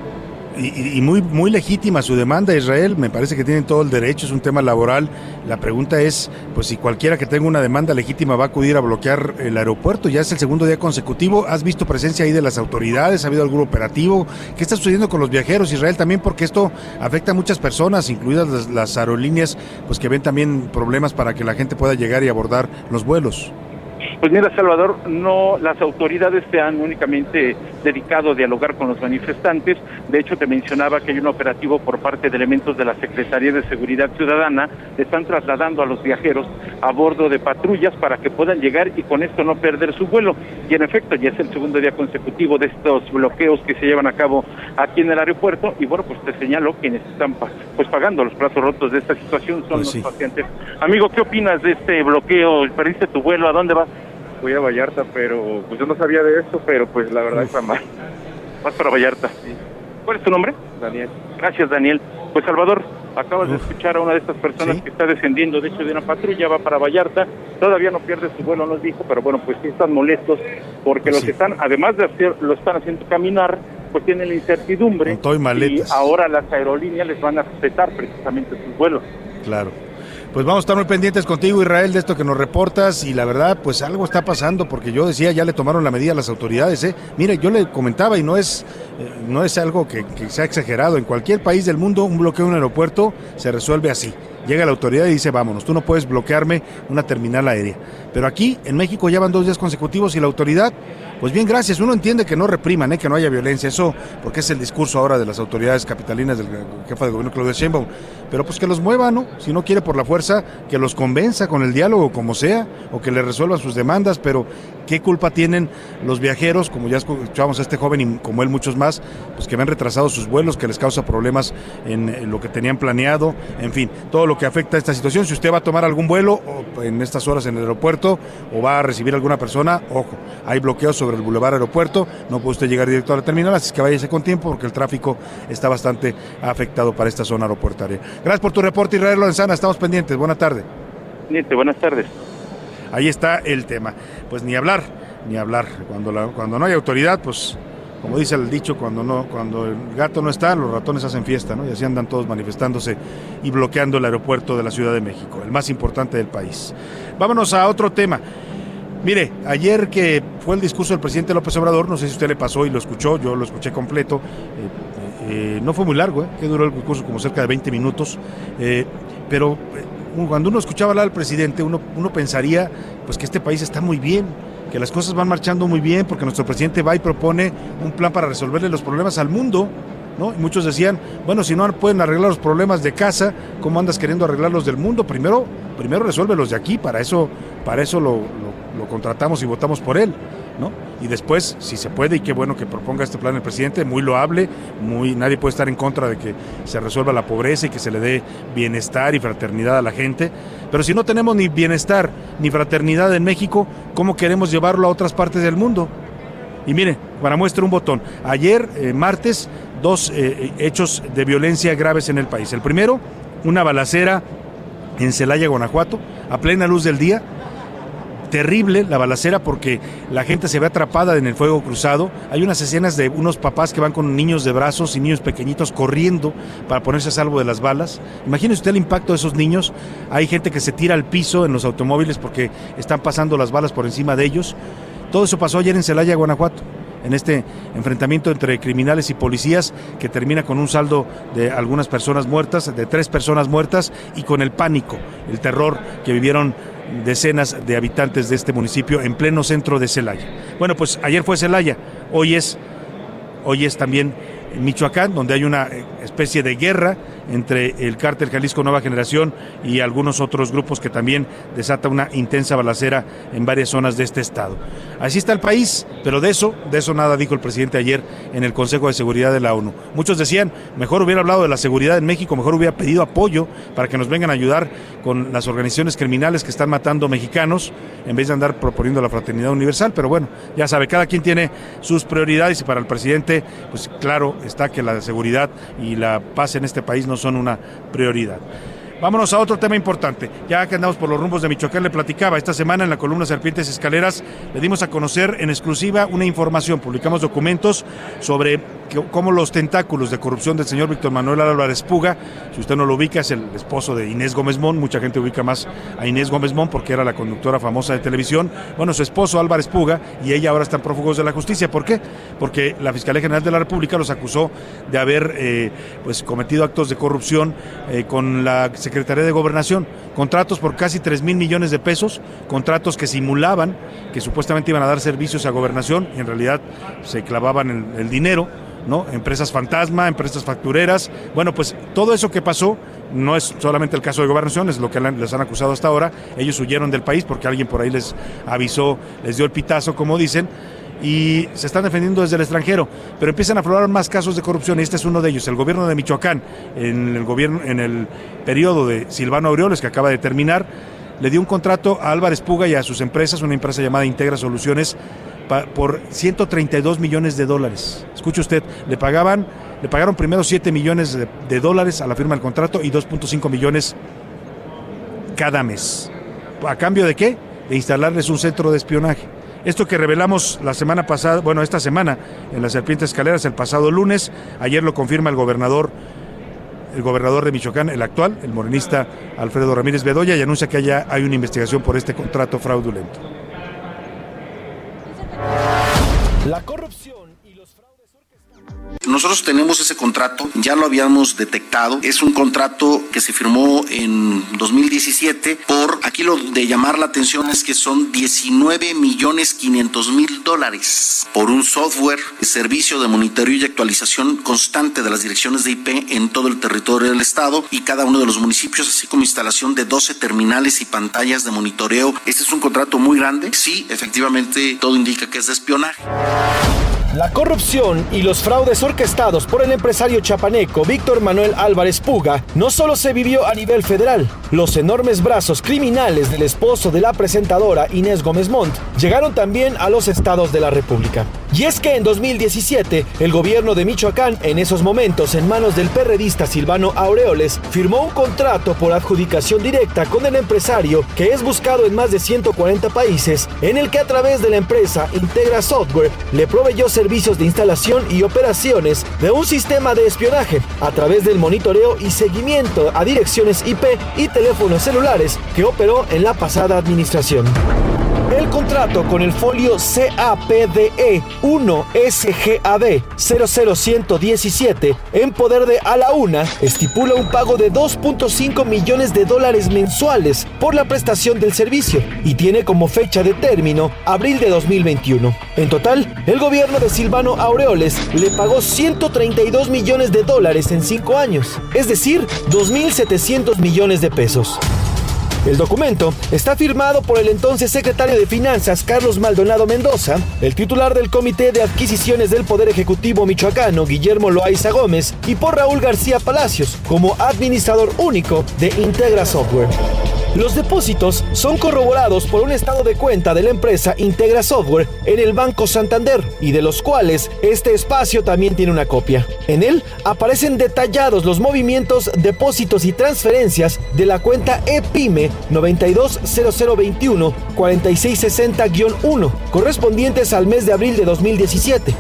Y, y- y muy, muy legítima su demanda, Israel. Me parece que tienen todo el derecho, es un tema laboral. La pregunta es, pues si cualquiera que tenga una demanda legítima va a acudir a bloquear el aeropuerto, ya es el segundo día consecutivo. ¿Has visto presencia ahí de las autoridades? ¿Ha habido algún operativo? ¿Qué está sucediendo con los viajeros, Israel? También porque esto afecta a muchas personas, incluidas las, las aerolíneas, pues que ven también problemas para que la gente pueda llegar y abordar los vuelos. Pues mira, Salvador, no, las autoridades se han únicamente dedicado a dialogar con los manifestantes. De hecho, te mencionaba que hay un operativo por parte de elementos de la Secretaría de Seguridad Ciudadana. Están trasladando a los viajeros a bordo de patrullas para que puedan llegar y con esto no perder su vuelo. Y en efecto, ya es el segundo día consecutivo de estos bloqueos que se llevan a cabo aquí en el aeropuerto. Y bueno, pues te señalo quienes están pues pagando los platos rotos de esta situación son Pues los sí. pacientes. Amigo, ¿qué opinas de este bloqueo? ¿Perdiste tu vuelo? ¿A dónde vas? Fui a Vallarta, pero pues yo no sabía de esto, pero pues la verdad está mal. Vas para Vallarta. ¿Cuál es tu nombre? Daniel. Gracias, Daniel. Pues Salvador, acabas de escuchar a una de estas personas que está descendiendo, de hecho, de una patrulla, va para Vallarta. Todavía no pierde su vuelo, nos dijo, pero bueno, pues sí están molestos porque los Sí. están, además de hacer, lo están haciendo caminar, pues tienen la incertidumbre. Con todo y maletas. ahora las aerolíneas les van a respetar precisamente sus vuelos. Claro. Pues vamos a estar muy pendientes contigo, Israel, de esto que nos reportas y la verdad, pues algo está pasando porque yo decía, ya le tomaron la medida a las autoridades, ¿eh? Mire, yo le comentaba y no es, eh, no es algo que, que sea exagerado. En cualquier país del mundo, un bloqueo de un aeropuerto se resuelve así. Llega la autoridad y dice, vámonos, tú no puedes bloquearme una terminal aérea. Pero aquí, en México, ya van dos días consecutivos y la autoridad, pues bien, gracias. Uno entiende que no repriman, ¿eh? que no haya violencia. Eso, porque es el discurso ahora de las autoridades capitalinas del jefe de gobierno, Claudia Sheinbaum. Pero pues que los mueva, ¿no? Si no quiere por la fuerza, que los convenza con el diálogo, como sea, o que le resuelvan sus demandas. Pero, ¿qué culpa tienen los viajeros, como ya escuchamos a este joven y como él muchos más, pues que ven retrasados sus vuelos, que les causa problemas en lo que tenían planeado, en fin, todo lo que afecta a esta situación. Si usted va a tomar algún vuelo en estas horas en el aeropuerto o va a recibir alguna persona, ojo, hay bloqueos sobre el bulevar aeropuerto, no puede usted llegar directo a la terminal, así que váyase con tiempo porque el tráfico está bastante afectado para esta zona aeroportuaria. Gracias por tu reporte, Israel Lorenzana, estamos pendientes, buena tarde. Buenas tardes. Ahí está el tema. Pues ni hablar, ni hablar. Cuando, cuando no hay autoridad, pues como dice el dicho, cuando, no, cuando el gato no está, los ratones hacen fiesta, ¿no? Y así andan todos manifestándose y bloqueando el aeropuerto de la Ciudad de México, el más importante del país. Vámonos a otro tema. Mire, ayer que fue el discurso del presidente López Obrador, no sé si usted le pasó y lo escuchó, yo lo escuché completo, eh, eh, no fue muy largo, ¿eh? que duró el discurso como cerca de 20 minutos, eh, pero eh, cuando uno escuchaba hablar al presidente, uno, uno pensaría pues que este país está muy bien, que las cosas van marchando muy bien, porque nuestro presidente va y propone un plan para resolverle los problemas al mundo, ¿no? Muchos decían, bueno, si no pueden arreglar los problemas de casa, ¿cómo andas queriendo arreglar los del mundo? Primero, primero resuelve los de aquí, para eso, para eso lo- lo contratamos y votamos por él, ¿no? Y después, si se puede, y qué bueno que proponga este plan el presidente, muy loable, muy, nadie puede estar en contra de que se resuelva la pobreza y que se le dé bienestar y fraternidad a la gente. Pero si no tenemos ni bienestar ni fraternidad en México, ¿cómo queremos llevarlo a otras partes del mundo? Y mire, para muestra un botón. Ayer, eh, martes, dos eh, hechos de violencia graves en el país. El primero, una balacera en Celaya, Guanajuato, a plena luz del día. Terrible la balacera porque la gente se ve atrapada en el fuego cruzado. Hay unas escenas de unos papás que van con niños de brazos y niños pequeñitos corriendo para ponerse a salvo de las balas. Imagínese usted el impacto de esos niños. Hay gente que se tira al piso en los automóviles porque están pasando las balas por encima de ellos. Todo eso pasó ayer en Celaya, Guanajuato en este enfrentamiento entre criminales y policías que termina con un saldo de algunas personas muertas, de tres personas muertas y con el pánico, el terror que vivieron decenas de habitantes de este municipio en pleno centro de Celaya. Bueno, pues ayer fue Celaya, hoy es, hoy es también Michoacán, donde hay una especie de guerra entre el cártel Jalisco Nueva Generación y algunos otros grupos que también desata una intensa balacera en varias zonas de este estado. Así está el país, pero de eso, de eso nada dijo el presidente ayer en el Consejo de Seguridad de la ONU. Muchos decían, mejor hubiera hablado de la seguridad en México, mejor hubiera pedido apoyo para que nos vengan a ayudar con las organizaciones criminales que están matando mexicanos, en vez de andar proponiendo la fraternidad universal, pero bueno, ya sabe, cada quien tiene sus prioridades y para el presidente, pues claro está que la seguridad y la paz en este país no son una prioridad. Vámonos a otro tema importante. Ya que andamos por los rumbos de Michoacán, le platicaba esta semana en la columna Serpientes Escaleras, le dimos a conocer en exclusiva una información. Publicamos documentos sobre cómo los tentáculos de corrupción del señor Víctor Manuel Álvarez Puga, si usted no lo ubica, es el esposo de Inés Gómez Mon. Mucha gente ubica más a Inés Gómez Mon porque era la conductora famosa de televisión. Bueno, su esposo Álvarez Puga y ella ahora están prófugos de la justicia. ¿Por qué? Porque la Fiscalía General de la República los acusó de haber eh, pues, cometido actos de corrupción eh, con la Secretaría de Gobernación, contratos por casi 3 mil millones de pesos, contratos que simulaban que supuestamente iban a dar servicios a gobernación y en realidad se clavaban el, el dinero. ¿no? Empresas fantasma, empresas factureras. Bueno, pues todo eso que pasó no es solamente el caso de gobernación, es lo que les han acusado hasta ahora. Ellos huyeron del país porque alguien por ahí les avisó, les dio el pitazo, como dicen y se están defendiendo desde el extranjero, pero empiezan a aflorar más casos de corrupción y este es uno de ellos. El gobierno de Michoacán, en el gobierno, en el periodo de Silvano Aureoles que acaba de terminar, le dio un contrato a Álvarez Puga y a sus empresas, una empresa llamada Integra Soluciones, por 132 millones de dólares. Escuche usted, le pagaban, le pagaron primero 7 millones de, de dólares a la firma del contrato y 2.5 millones cada mes. ¿A cambio de qué? De instalarles un centro de espionaje. Esto que revelamos la semana pasada, bueno, esta semana en las Serpientes Escaleras, el pasado lunes, ayer lo confirma el gobernador, el gobernador de Michoacán, el actual, el morenista Alfredo Ramírez Bedoya, y anuncia que haya, hay una investigación por este contrato fraudulento. La corrupción nosotros tenemos ese contrato, ya lo habíamos detectado. Es un contrato que se firmó en 2017 por, aquí lo de llamar la atención es que son 19 millones 500 mil dólares por un software, servicio de monitoreo y actualización constante de las direcciones de IP en todo el territorio del estado y cada uno de los municipios, así como instalación de 12 terminales y pantallas de monitoreo. Este es un contrato muy grande. Sí, efectivamente, todo indica que es de espionaje. La corrupción y los fraudes orquestados por el empresario chapaneco Víctor Manuel Álvarez Puga no solo se vivió a nivel federal, los enormes brazos criminales del esposo de la presentadora Inés Gómez Montt llegaron también a los estados de la República. Y es que en 2017, el gobierno de Michoacán, en esos momentos en manos del perredista Silvano Aureoles, firmó un contrato por adjudicación directa con el empresario que es buscado en más de 140 países, en el que a través de la empresa Integra Software le proveyó servicios de instalación y operaciones de un sistema de espionaje a través del monitoreo y seguimiento a direcciones IP y teléfonos celulares que operó en la pasada administración. El contrato con el folio CAPDE 1SGAD 00117 en poder de A la Una estipula un pago de 2.5 millones de dólares mensuales por la prestación del servicio y tiene como fecha de término abril de 2021. En total, el gobierno de Silvano Aureoles le pagó 132 millones de dólares en 5 años, es decir, 2.700 millones de pesos. El documento está firmado por el entonces secretario de Finanzas Carlos Maldonado Mendoza, el titular del Comité de Adquisiciones del Poder Ejecutivo Michoacano Guillermo Loaiza Gómez y por Raúl García Palacios como administrador único de Integra Software. Los depósitos son corroborados por un estado de cuenta de la empresa Integra Software en el Banco Santander y de los cuales este espacio también tiene una copia. En él aparecen detallados los movimientos, depósitos y transferencias de la cuenta EPIME 920021 4660-1 correspondientes al mes de abril de 2017.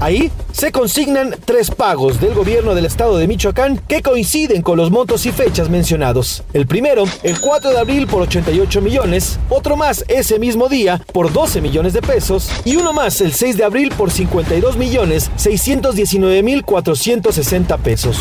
Ahí se consignan tres pagos del gobierno del estado de Michoacán que coinciden con los montos y fechas mencionados. El primero, el 4 de abril por 88 millones, otro más ese mismo día por 12 millones de pesos y uno más el 6 de abril por 52 millones 619 mil 460 pesos.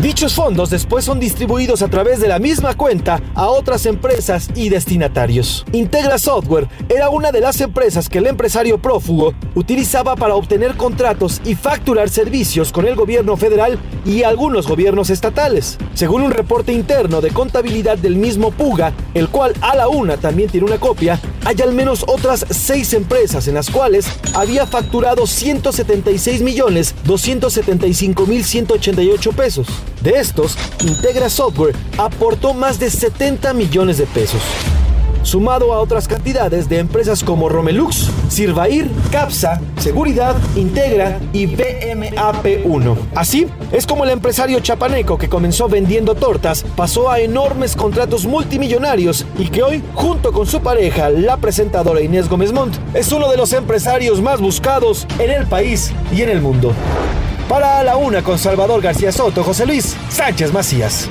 Dichos fondos después son distribuidos a través de la misma cuenta a otras empresas y destinatarios. Integra Software era una de las empresas que el empresario prófugo utilizaba para obtener contratos y facturar servicios con el gobierno federal y algunos gobiernos estatales. Según un reporte interno de contabilidad del mismo Puga, el cual a la una también tiene una copia, hay al menos otras seis empresas en las cuales había facturado 176 millones 275 mil 188 pesos. De estos, Integra Software aportó más de 70 millones de pesos. Sumado a otras cantidades de empresas como Romelux, Sirvair, Capsa, Seguridad, Integra y BMAP1. Así es como el empresario chapaneco que comenzó vendiendo tortas pasó a enormes contratos multimillonarios y que hoy, junto con su pareja, la presentadora Inés Gómez Montt, es uno de los empresarios más buscados en el país y en el mundo. Para la una con Salvador García Soto, José Luis Sánchez Macías.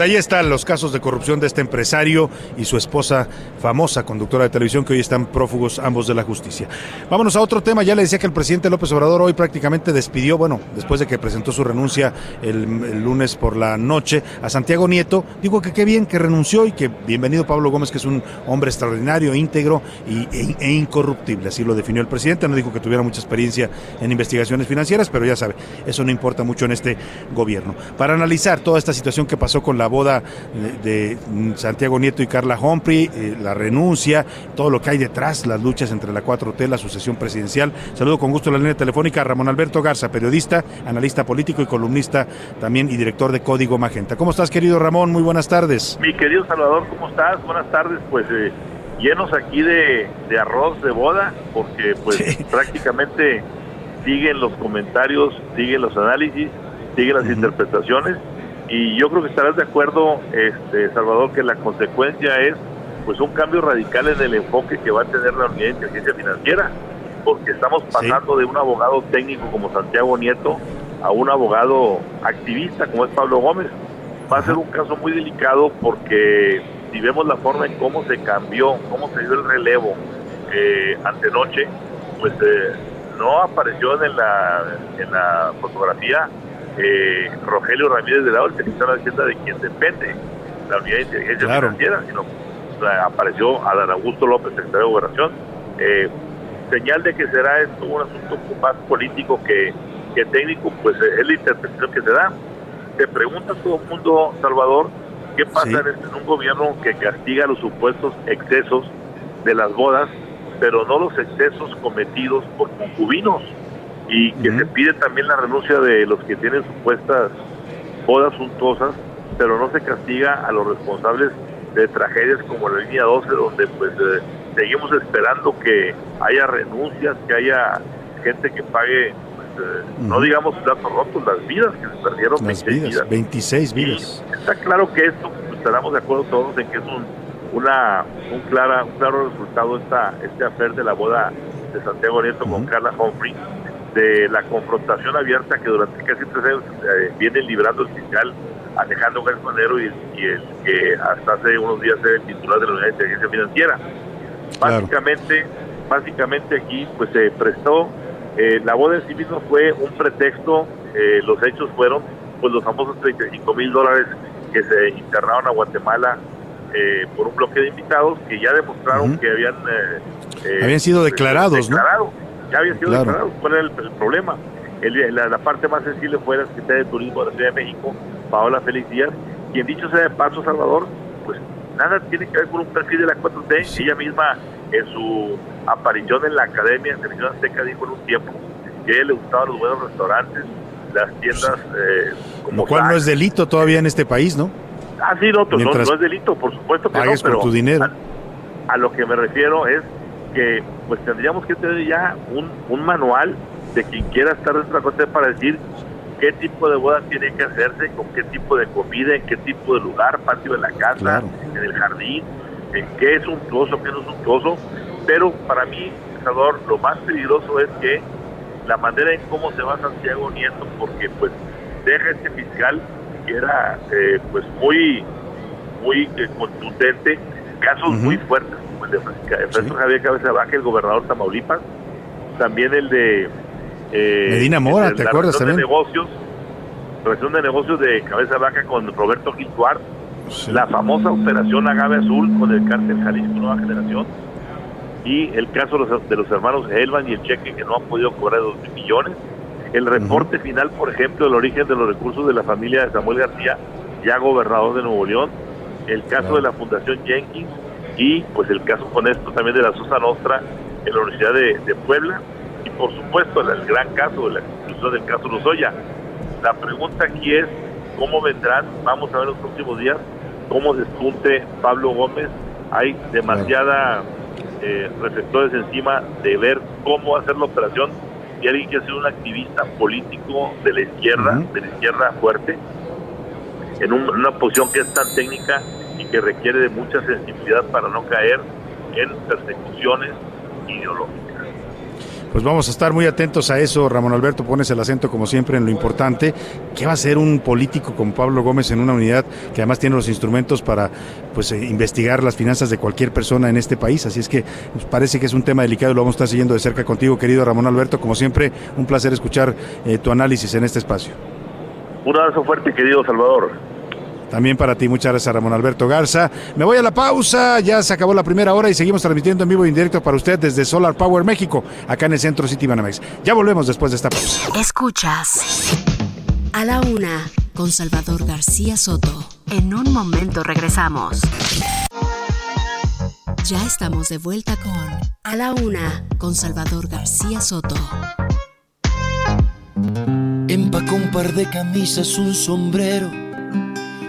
Ahí están los casos de corrupción de este empresario y su esposa, famosa conductora de televisión, que hoy están prófugos ambos de la justicia. Vámonos a otro tema. Ya le decía que el presidente López Obrador hoy prácticamente despidió, bueno, después de que presentó su renuncia el, lunes por la noche, a Santiago Nieto. Digo que qué bien que renunció y que bienvenido Pablo Gómez, que es un hombre extraordinario, íntegro y, e, e incorruptible. Así lo definió el presidente. No dijo que tuviera mucha experiencia en investigaciones financieras, pero ya sabe, eso no importa mucho en este gobierno. Para analizar toda esta situación que pasó con la boda de, de Santiago Nieto y Carla Humphrey, eh, la renuncia, todo lo que hay detrás, las luchas entre la 4T, la sucesión presidencial. Saludo con gusto en la línea telefónica a Ramón Alberto Garza, periodista, analista político y columnista también y director de Código Magenta. ¿Cómo estás, querido Ramón? Muy buenas tardes. Mi querido Salvador, ¿cómo estás? Buenas tardes. Pues eh, llenos aquí de, de, arroz de boda, porque pues sí. (laughs) prácticamente siguen los comentarios, siguen los análisis, siguen las uh -huh. interpretaciones y yo creo que estarás de acuerdo, este, Salvador, que la consecuencia es pues un cambio radical en el enfoque que va a tener la unidad de inteligencia financiera, porque estamos pasando sí. de un abogado técnico como Santiago Nieto a un abogado activista como es Pablo Gómez. Va a ser un caso muy delicado porque si vemos la forma en cómo se cambió, cómo se dio el relevo eh, antenoche, pues eh, no apareció en la, en la fotografía eh, Rogelio Ramírez de la el secretario de Hacienda de quien depende la unidad de inteligencia claro. financiera, sino apareció Adán Augusto López, secretario de Gobernación. Eh, señal de que será esto un asunto más político que, que técnico, pues es la interpretación que se da. Te pregunta todo el mundo, Salvador, ¿qué pasa sí. en un gobierno que castiga los supuestos excesos de las bodas, pero no los excesos cometidos por concubinos? Y que uh -huh. se pide también la renuncia de los que tienen supuestas bodas suntuosas, pero no se castiga a los responsables de tragedias como la línea 12, donde pues eh, seguimos esperando que haya renuncias, que haya gente que pague, pues, eh, uh -huh. no digamos platos rotos, las vidas que se perdieron, las 26 vidas, vidas. 26 vidas. Y está claro que esto, pues, estaremos de acuerdo todos en que es un, una, un, clara, un claro resultado esta, este hacer de la boda de Santiago Nieto uh -huh. con Carla Humphrey de la confrontación abierta que durante casi tres años eh, viene librando el fiscal Alejandro Gálvez Manero y, y, el que hasta hace unos días era el titular de la Unidad de Inteligencia Financiera. Claro. Básicamente, básicamente aquí pues se prestó, eh, la boda en sí mismo fue un pretexto, eh, los hechos fueron pues los famosos 35 mil dólares que se internaron a Guatemala eh, por un bloque de invitados que ya demostraron uh -huh. que habían... habían sido declarados, declarado. ¿no? Ya había sido claro. declarado. ¿Cuál era el, el problema? El, la, la, parte más sensible fue la Secretaría de Turismo de la Ciudad de México, Paola Félix Díaz, quien dicho sea de paso, Salvador, pues nada tiene que ver con un perfil de la 4T. Sí. Ella misma, en su aparición en la Academia de Televisión Azteca, dijo en un tiempo que a ella le gustaban los buenos restaurantes, las tiendas... Eh, como Lo cual no es delito todavía en este país, ¿no? Ah, sí, no, no, Mientras no es delito, por supuesto que no, pagues por pero tu dinero. A, a lo que me refiero es que pues tendríamos que tener ya un, un manual de quien quiera estar dentro de la corte para decir qué tipo de boda tiene que hacerse, con qué tipo de comida, en qué tipo de lugar, patio de la casa, Claro. en el jardín, en qué es suntuoso, qué no es suntuoso. Pero para mí, Salvador, lo más peligroso es que la manera en cómo se va Santiago Nieto, porque pues deja este fiscal que era eh, pues muy muy eh, contundente, casos muy fuertes el de Francisca- Ernesto Javier Cabeza Baja, el gobernador de Tamaulipas, también el de eh, Medina Mora, el ¿te acuerdas relación de también? negocios, relación de negocios de Cabeza Baja con Roberto Gil la famosa operación Agave Azul con el cártel Jalisco Nueva Generación y el caso de los, hermanos Helvan y el cheque que no han podido cobrar dos mil millones. El reporte final, por ejemplo, del origen de los recursos de la familia de Samuel García, ya gobernador de Nuevo León, el caso de la Fundación Jenkins y pues el caso con esto también de la Sosa Nostra en la Universidad de, de Puebla y por supuesto el, el gran caso de la conclusión del caso Lozoya. La pregunta aquí es cómo vendrán, vamos a ver los próximos días, cómo despunte Pablo Gómez. Hay demasiada eh, reflectores encima de ver cómo hacer la operación y alguien que sea un activista político de la izquierda, de la izquierda fuerte, en un- una posición que es tan técnica y que requiere de mucha sensibilidad para no caer en persecuciones ideológicas. Pues vamos a estar muy atentos a eso, Ramón Alberto, pones el acento como siempre en lo importante. ¿Qué va a hacer un político como Pablo Gómez en una unidad que además tiene los instrumentos para pues eh, investigar las finanzas de cualquier persona en este país? Así es que pues, parece que es un tema delicado y lo vamos a estar siguiendo de cerca contigo, querido Ramón Alberto. Como siempre, un placer escuchar eh, tu análisis en este espacio. Un abrazo fuerte, querido Salvador. También para ti, muchas gracias Ramón Alberto Garza. Me voy a la pausa, ya se acabó la primera hora y seguimos transmitiendo en vivo y en directo para usted desde Solar Power México, acá en el centro City Banamex. Ya volvemos después de esta pausa. Escuchas a la una con Salvador García Soto. En un momento regresamos. Ya estamos de vuelta con A la una con Salvador García Soto. Empacó un par de camisas, un sombrero,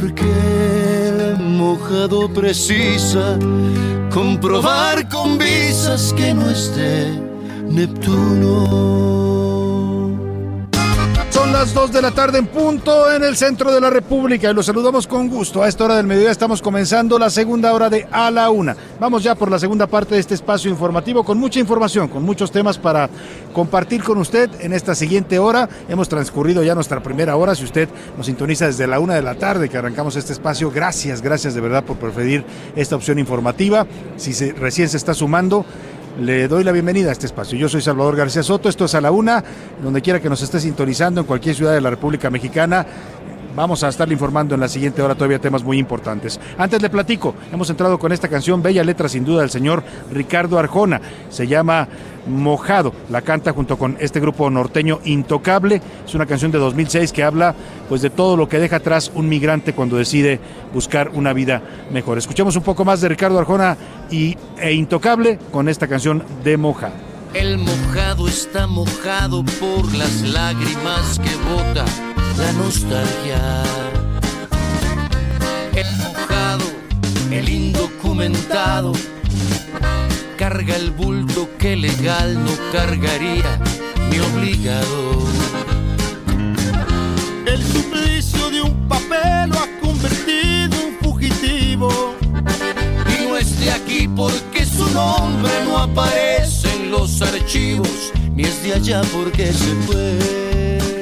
porque el mojado precisa comprobar con visas que no esté Neptuno. Las 2 de la tarde en punto en el centro de la República y los saludamos con gusto. A esta hora del mediodía estamos comenzando la segunda hora de A la Una. Vamos ya por la segunda parte de este espacio informativo con mucha información, con muchos temas para compartir con usted en esta siguiente hora. Hemos transcurrido ya nuestra primera hora. Si usted nos sintoniza desde la una de la tarde que arrancamos este espacio, gracias, gracias de verdad por preferir esta opción informativa. Si recién se está sumando, le doy la bienvenida a este espacio. Yo soy Salvador García Soto, esto es a la una, donde quiera que nos esté sintonizando en cualquier ciudad de la República Mexicana. Vamos a estarle informando en la siguiente hora todavía temas muy importantes. Antes le platico, hemos entrado con esta canción, bella letra sin duda del señor Ricardo Arjona. Se llama Mojado. La canta junto con este grupo norteño Intocable. Es una canción de 2006 que habla pues de todo lo que deja atrás un migrante cuando decide buscar una vida mejor. Escuchemos un poco más de Ricardo Arjona y, e Intocable con esta canción de Mojado. El mojado está mojado por las lágrimas que bota la nostalgia. El mojado, el indocumentado, carga el bulto que legal no cargaría mi obligado. El suplicio de un papel lo ha convertido en fugitivo. Y no esté aquí porque su nombre no aparece chivos, ni es de allá porque se fue.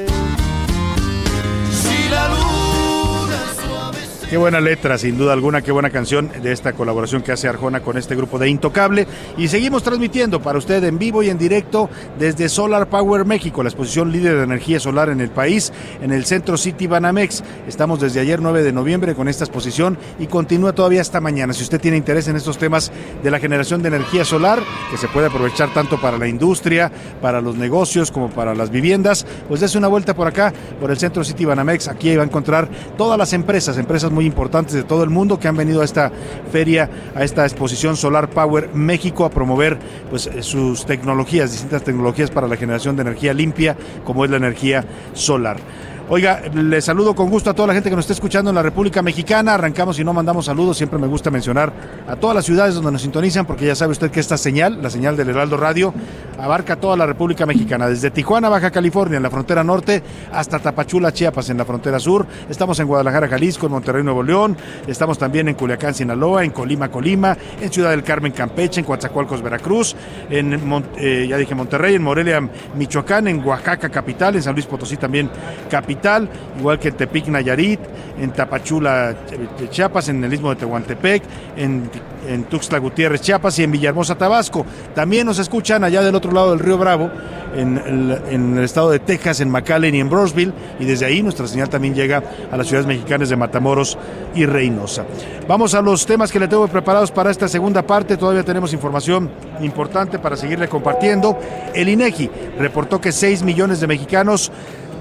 Qué buena letra, sin duda alguna, qué buena canción de esta colaboración que hace Arjona con este grupo de Intocable. Y seguimos transmitiendo para usted en vivo y en directo desde Solar Power México, la exposición líder de energía solar en el país, en el Centro City Banamex. Estamos desde ayer 9 de noviembre con esta exposición y continúa todavía hasta mañana. Si usted tiene interés en estos temas de la generación de energía solar, que se puede aprovechar tanto para la industria, para los negocios como para las viviendas, pues dése una vuelta por acá, por el Centro City Banamex. Aquí va a encontrar todas las empresas, empresas muy importantes de todo el mundo que han venido a esta feria, a esta exposición Solar Power México a promover pues sus tecnologías, distintas tecnologías para la generación de energía limpia, como es la energía solar. Oiga, le saludo con gusto a toda la gente que nos está escuchando en la República Mexicana. Arrancamos y no mandamos saludos. Siempre me gusta mencionar a todas las ciudades donde nos sintonizan, porque ya sabe usted que esta señal, la señal del Heraldo Radio, abarca toda la República Mexicana, desde Tijuana, Baja California, en la frontera norte, hasta Tapachula, Chiapas, en la frontera sur. Estamos en Guadalajara, Jalisco, en Monterrey, Nuevo León. Estamos también en Culiacán, Sinaloa, en Colima, Colima, en Ciudad del Carmen, Campeche, en Coatzacoalcos, Veracruz, en Mon- eh, ya dije Monterrey, en Morelia, Michoacán, en Oaxaca, capital, en San Luis Potosí también capital, igual que en Tepic, Nayarit, en Tapachula, eh, Chiapas, en el istmo de Tehuantepec, en, Tuxtla Gutiérrez, Chiapas y en Villahermosa, Tabasco. También nos escuchan allá del otro lado del río Bravo, en el, estado de Texas, en McAllen y en Brownsville, y desde ahí nuestra señal también llega a las ciudades mexicanas de Matamoros y Reynosa. Vamos a los temas que le tengo preparados para esta segunda parte. Todavía tenemos información importante para seguirle compartiendo. El INEGI reportó que 6 millones de mexicanos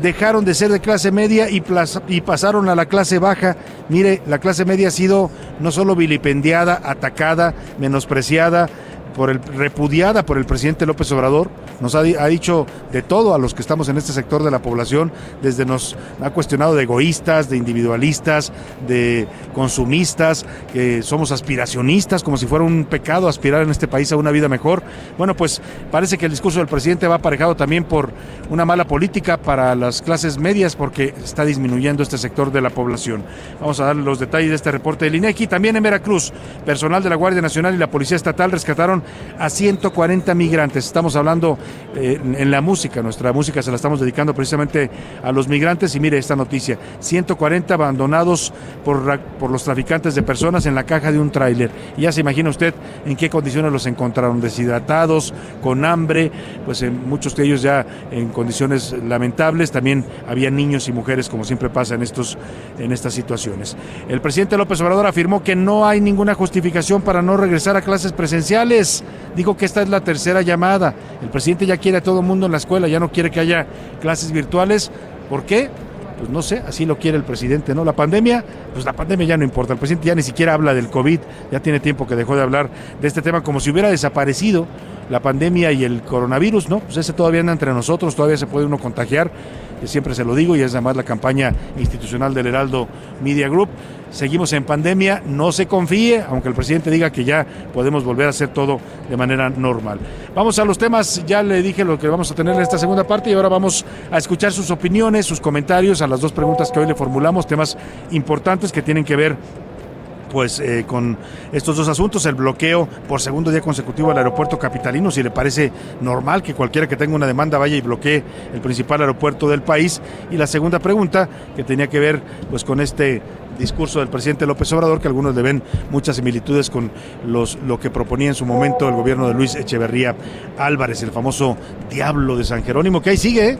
dejaron de ser de clase media y, y pasaron a la clase baja. Mire, la clase media ha sido no solo vilipendiada, atacada, menospreciada, por el, repudiada por el presidente López Obrador. Nos ha, ha dicho de todo a los que estamos en este sector de la población, desde nos ha cuestionado de egoístas, de individualistas, de consumistas, que somos aspiracionistas, como si fuera un pecado aspirar en este país a una vida mejor. Bueno, pues parece que el discurso del presidente va aparejado también por una mala política para las clases medias, porque está disminuyendo este sector de la población. Vamos a dar los detalles de este reporte del INEGI. También en Veracruz, personal de la Guardia Nacional y la Policía Estatal rescataron a 140 migrantes. Estamos hablando eh, en, la música, nuestra música se la estamos dedicando precisamente a los migrantes y mire esta noticia, 140 abandonados por, por los traficantes de personas en la caja de un tráiler. Ya se imagina usted en qué condiciones los encontraron, deshidratados, con hambre, pues en muchos de ellos ya en condiciones lamentables, también había niños y mujeres como siempre pasa en estos en estas situaciones. El presidente López Obrador afirmó que no hay ninguna justificación para no regresar a clases presenciales. Dijo que esta es la tercera llamada. El presidente ya quiere a todo el mundo en la escuela, ya no quiere que haya clases virtuales. ¿Por qué? Pues no sé, así lo quiere el presidente, ¿no? La pandemia, pues la pandemia ya no importa. El presidente ya ni siquiera habla del COVID, ya tiene tiempo que dejó de hablar de este tema como si hubiera desaparecido la pandemia y el coronavirus, ¿no? Pues ese todavía anda entre nosotros, todavía se puede uno contagiar, que siempre se lo digo, y es además la campaña institucional del Heraldo Media Group. Seguimos en pandemia, no se confíe, aunque el presidente diga que ya podemos volver a hacer todo de manera normal. Vamos a los temas, ya le dije lo que vamos a tener en esta segunda parte y ahora vamos a escuchar sus opiniones, sus comentarios a las dos preguntas que hoy le formulamos, temas importantes que tienen que ver pues eh, con estos dos asuntos, el bloqueo por segundo día consecutivo al aeropuerto capitalino, si le parece normal que cualquiera que tenga una demanda vaya y bloquee el principal aeropuerto del país. Y la segunda pregunta, que tenía que ver pues con este discurso del presidente López Obrador, que algunos le ven muchas similitudes con los, lo que proponía en su momento el gobierno de Luis Echeverría Álvarez, el famoso diablo de San Jerónimo, que ahí sigue, ¿eh?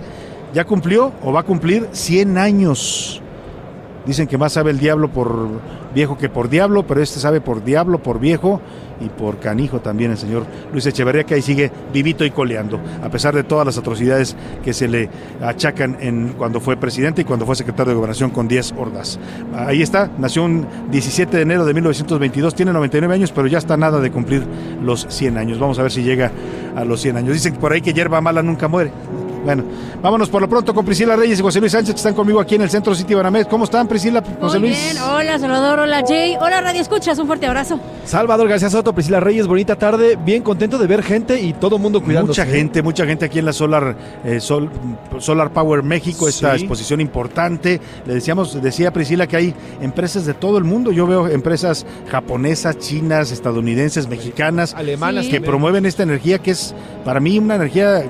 ya cumplió o va a cumplir 100 años. Dicen que más sabe el diablo por viejo que por diablo, pero este sabe por diablo, por viejo y por canijo también el señor Luis Echeverría, que ahí sigue vivito y coleando, a pesar de todas las atrocidades que se le achacan cuando fue presidente y cuando fue secretario de Gobernación con 10 hordas. Ahí está, nació un 17 de enero de 1922, tiene 99 años, pero ya está nada de cumplir los 100 años. Vamos a ver si llega a los 100 años. Dicen por ahí que hierba mala nunca muere. Bueno, vámonos por lo pronto con Priscila Reyes y José Luis Sánchez, que están conmigo aquí en el Centro City Banamex. ¿Cómo están, Priscila, José Muy Luis? bien, hola Salvador, hola Jay, hola Radio Escuchas, un fuerte abrazo. Salvador García Soto, Priscila Reyes, bonita tarde, bien contento de ver gente y todo mundo cuidándose. Mucha gente, mucha gente aquí en la Solar eh, Sol- Solar Power México, esta Sí. exposición importante. Le decíamos, decía Priscila que hay empresas de todo el mundo. Yo veo empresas japonesas, chinas, estadounidenses, mexicanas, Alemanas que promueven esta energía que es para mí una energía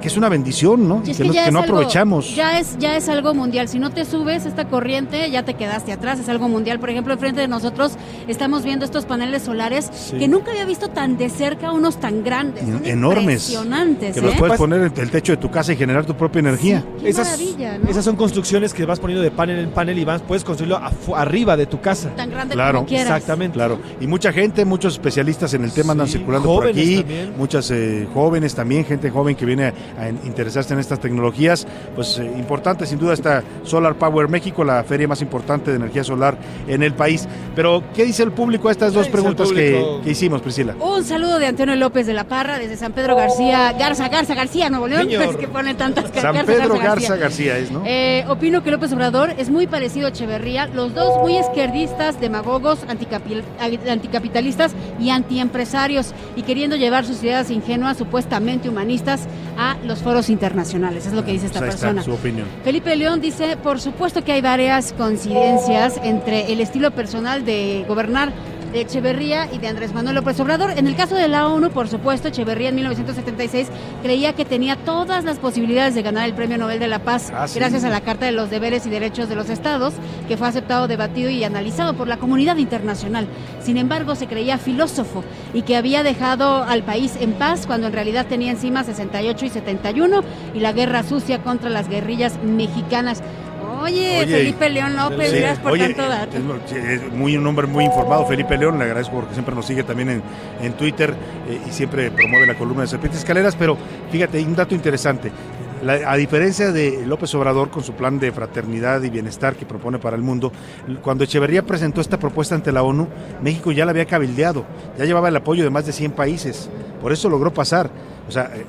que es una bendición, ¿no? Y es que, que no, ya que es no algo- aprovechamos. ya es, ya es algo mundial. Si no te subes esta corriente, ya te quedaste atrás. Es algo mundial. Por ejemplo, enfrente de nosotros estamos viendo estos paneles solares Sí. que nunca había visto tan de cerca, unos tan grandes. enormes. Impresionantes. Que los ¿eh? puedes poner en el techo de tu casa y generar tu propia energía. Qué Esas, maravilla, ¿no? esas son construcciones que vas poniendo de panel en panel y vas, puedes construirlo arriba de tu casa. Tan grande Claro, como quieras. Exactamente. Claro, y mucha gente, muchos especialistas en el tema andan circulando por aquí, también. muchas eh, jóvenes también, gente joven que viene a, interesarse en estas tecnologías, pues eh, importante sin duda esta Solar Power México, la feria más importante de energía solar en el país. Pero, ¿qué dice el público a estas dos preguntas que, que hicimos, Priscila? Un saludo de Antonio López de la Parra desde San Pedro García, Garza, Garza, García, Nuevo León. Señor. Es que ponen tantas San Garza, Pedro Garza, Garza García es, ¿no? Eh, opino que López Obrador es muy parecido a Echeverría, los dos muy izquierdistas, demagogos, anticapi- anticapitalistas y antiempresarios, y queriendo llevar sus ideas ingenuas, supuestamente humanistas, a los foros internacionales. Es lo que dice esta Pues está persona. su opinión. Felipe León dice, por supuesto que hay varias coincidencias entre el estilo personal de gobernar de Echeverría y de Andrés Manuel López Obrador. En el caso de la ONU, por supuesto, Echeverría en 1976 creía que tenía todas las posibilidades de ganar el Premio Nobel de la Paz Ah, sí. gracias a la Carta de los Deberes y Derechos de los Estados, que fue aceptado, debatido y analizado por la comunidad internacional. Sin embargo, se creía filósofo y que había dejado al país en paz cuando en realidad tenía encima 68 y 71 y la guerra sucia contra las guerrillas mexicanas. Oye, Oye, Felipe León López, Sí, gracias por oye, tanto dato. es- muy un hombre muy informado, Felipe León, le agradezco porque siempre nos sigue también en, en Twitter eh, y siempre promueve la columna de Serpientes Escaleras, pero fíjate, un dato interesante. La- a diferencia de López Obrador con su plan de fraternidad y bienestar que propone para el mundo, cuando Echeverría presentó esta propuesta ante la ONU, México ya la había cabildeado, ya llevaba el apoyo de más de 100 países, por eso logró pasar. O sea, eh,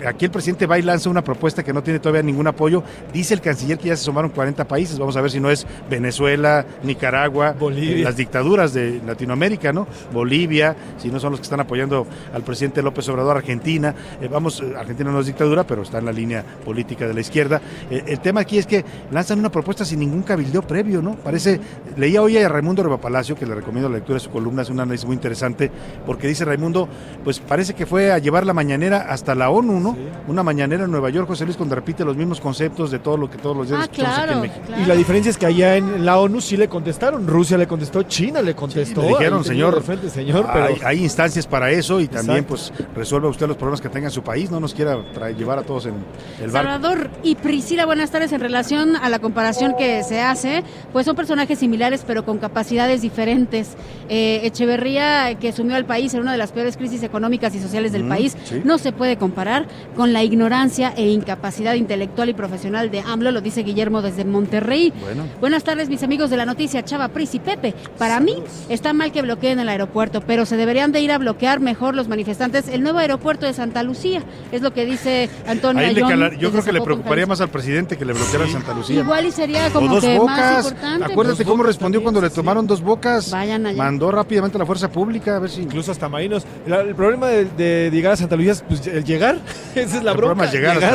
eh, aquí el presidente va y lanza una propuesta que no tiene todavía ningún apoyo. Dice el canciller que ya se sumaron 40 países. Vamos a ver si no es Venezuela, Nicaragua, Bolivia. eh, las dictaduras de Latinoamérica, ¿no? Bolivia, si no son los que están apoyando al presidente López Obrador, Argentina. Eh, vamos, Argentina no es dictadura, pero está en la línea política de la izquierda. Eh, el tema aquí es que lanzan una propuesta sin ningún cabildeo previo, ¿no? Parece, leía hoy a Raimundo Reba Palacio, que le recomiendo la lectura de su columna, es un análisis muy interesante, porque dice Raimundo, pues parece que fue a llevar la mañanera hasta la ONU, ¿no? Una mañanera en Nueva York, José Luis, donde repite los mismos conceptos de todo lo que todos los días Ah, escuchamos aquí en claro, México. claro. Y la diferencia es que allá en la ONU sí le contestaron, Rusia le contestó, China le contestó. Le dijeron, señor, frente, señor, pero hay, hay instancias para eso y también Exacto. pues resuelva usted los problemas que tenga en su país, no nos quiera traer- llevar a todos en el barco. Salvador y Priscila, buenas tardes. En relación a la comparación que se hace, pues son personajes similares pero con capacidades diferentes. Eh, Echeverría, que sumió al país en una de las peores crisis económicas y sociales del Mm, país, sí. no se puede comparar con la ignorancia e incapacidad intelectual y profesional de AMLO, lo dice Guillermo desde Monterrey. Bueno. Buenas tardes, mis amigos de la noticia, Chava, Pris y Pepe. Para mí está mal que bloqueen el aeropuerto, pero se deberían de ir a bloquear mejor los manifestantes el nuevo aeropuerto de Santa Lucía. Es lo que dice Antonio Ahí le Ayón calar- yo creo que le preocuparía más al presidente que le bloqueara Santa Lucía. Igual y sería o como dos que más bocas. importante. Acuérdate cómo respondió cuando le tomaron dos bocas. Vayan allá. Mandó rápidamente a la fuerza pública a ver si. incluso hasta marinos. La- el problema de, de llegar a Santa Lucía es pues, el llegar. (laughs) Esa es la El bronca. es llegar llegar,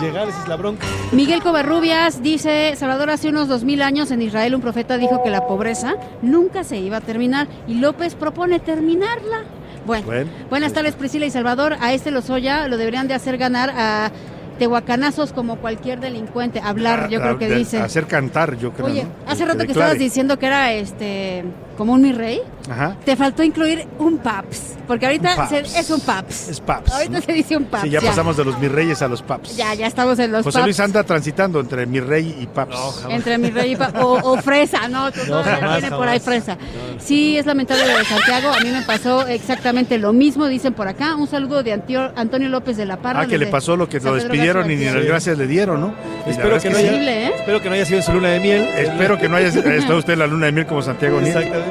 llegar, esa es la bronca. Miguel Covarrubias dice, Salvador, hace unos dos mil años en Israel un profeta dijo que la pobreza nunca se iba a terminar y López propone terminarla. Bueno, Bueno, buenas tardes Priscila y Salvador. A este Lozoya lo deberían de hacer ganar a tehuacanazos como cualquier delincuente. Hablar, yo a- creo que de- dice. Hacer cantar, yo creo. Oye, ¿no? hace rato que estabas diciendo que era este como un mi rey. Ajá. Te faltó incluir un paps, porque ahorita Un paps. se- es un paps. Es paps. Ahorita ¿no? se dice un paps. Sí, ya, pasamos de los mis reyes a los paps. Ya, ya estamos en los José paps. Luis anda transitando entre mi rey y paps. Entre mi rey y pa- o, o fresa, ¿no? Tú No, jamás, tiene por ahí fresa. Sí, es lamentable lo de Santiago. A mí me pasó exactamente lo mismo, dicen por acá. Un saludo de Antio- Antonio López de la Parra. Ah, que le pasó lo que lo despidieron y ni las gracias le dieron, ¿no? Espero que, es no haya, ¿eh? espero que no haya sido en su luna de miel. Espero que no haya estado usted en la luna de miel como Santiago Nieto. Exactamente.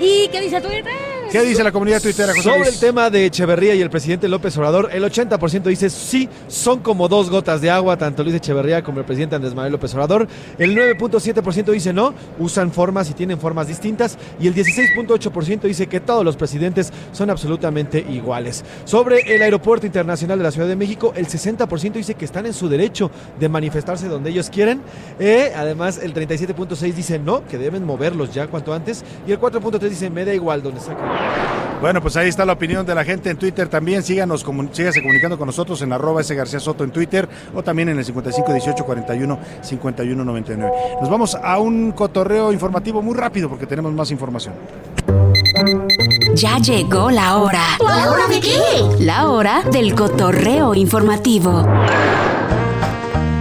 ¿Y qué dice Twitter? ¿Qué dice la comunidad tuitera, José Sobre Luis? el tema de Echeverría y el presidente López Obrador, el 80% dice sí, son como dos gotas de agua, tanto Luis Echeverría como el presidente Andrés Manuel López Obrador. El 9.7% dice no, usan formas y tienen formas distintas. Y el 16.8% dice que todos los presidentes son absolutamente iguales. Sobre el Aeropuerto Internacional de la Ciudad de México, el 60% dice que están en su derecho de manifestarse donde ellos quieren. Eh, además, el 37.6% dice no, que deben moverlos ya cuanto antes. Y el 4.3% dice me da igual donde saquen. Bueno, pues ahí está la opinión de la gente en Twitter también. Síganos, comu- sígase comunicando con nosotros en arroba ese García Soto en Twitter o también en el 55 18 41 51 99. Nos vamos a un cotorreo informativo muy rápido porque tenemos más información. Ya llegó la hora. ¿La hora de qué? La hora del cotorreo informativo.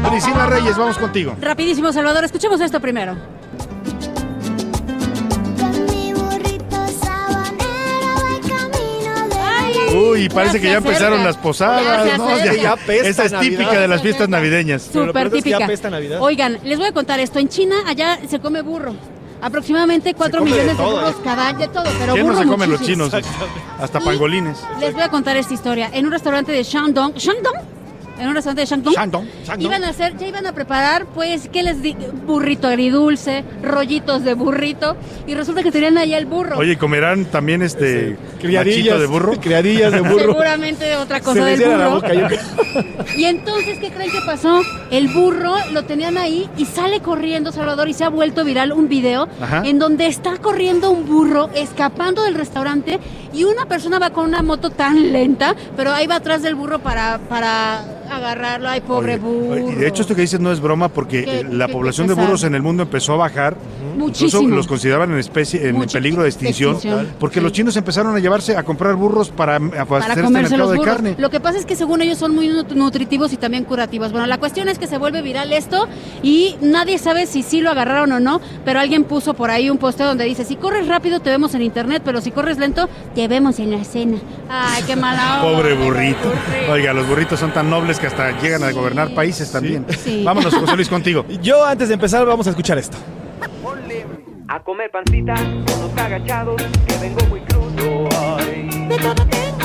Priscila Reyes, vamos contigo. Rapidísimo, Salvador, escuchemos esto primero. Uy, parece que ya empezaron las posadas. ¿no? Ya- Ya Esa es Navidad. típica de las fiestas navideñas. Súper típica. Oigan, les voy a contar esto. En China, allá se come burro. Aproximadamente 4 come de millones de, burros ¿eh? cada de todo, pero ¿Quién no se comen los chinos? Hasta pangolines. Les voy a contar esta historia. En un restaurante de Shandong, ¿Shandong? En un restaurante de Shandong. Shandong, Shandong. Iban a hacer, ya iban a preparar, pues, ¿qué les di? Burrito agridulce, rollitos de burrito. Y resulta que tenían ahí el burro. Oye, ¿y ¿comerán también este Criadillas machito de burro? Criadillas de burro. Seguramente otra Se cosa les del llena la burro. boca, yo (laughs) Y entonces, ¿qué creen que pasó? El burro lo tenían ahí y sale corriendo Salvador y se ha vuelto viral un video Ajá. en donde está corriendo un burro escapando del restaurante y una persona va con una moto tan lenta, pero ahí va atrás del burro para, para agarrarlo. Ay, pobre burro. Y de hecho esto que dices no es broma porque Qué- eh, la qué- población de burros en el mundo empezó a bajar. Muchísimo. Incluso los consideraban en especie en Muchi- peligro de extinción, extinción, porque los chinos empezaron a llevarse a comprar burros para para abastecer este mercado los de carne. Lo que pasa es que según ellos son muy nut- nutritivos y también curativos. Bueno, la cuestión es que se vuelve viral esto y nadie sabe si sí lo agarraron o no, pero alguien puso por ahí un posteo donde dice, si corres rápido te vemos en internet, pero si corres lento te vemos en la escena. Ay, qué mala (laughs) onda. Pobre burrito. Oiga, los burritos son tan nobles que hasta llegan a gobernar países también. Sí. Vámonos, José Luis, contigo. (laughs) Yo antes de empezar vamos a escuchar esto. A comer pancita, unos agachados, que vengo muy crudo. Ay. De todo tengo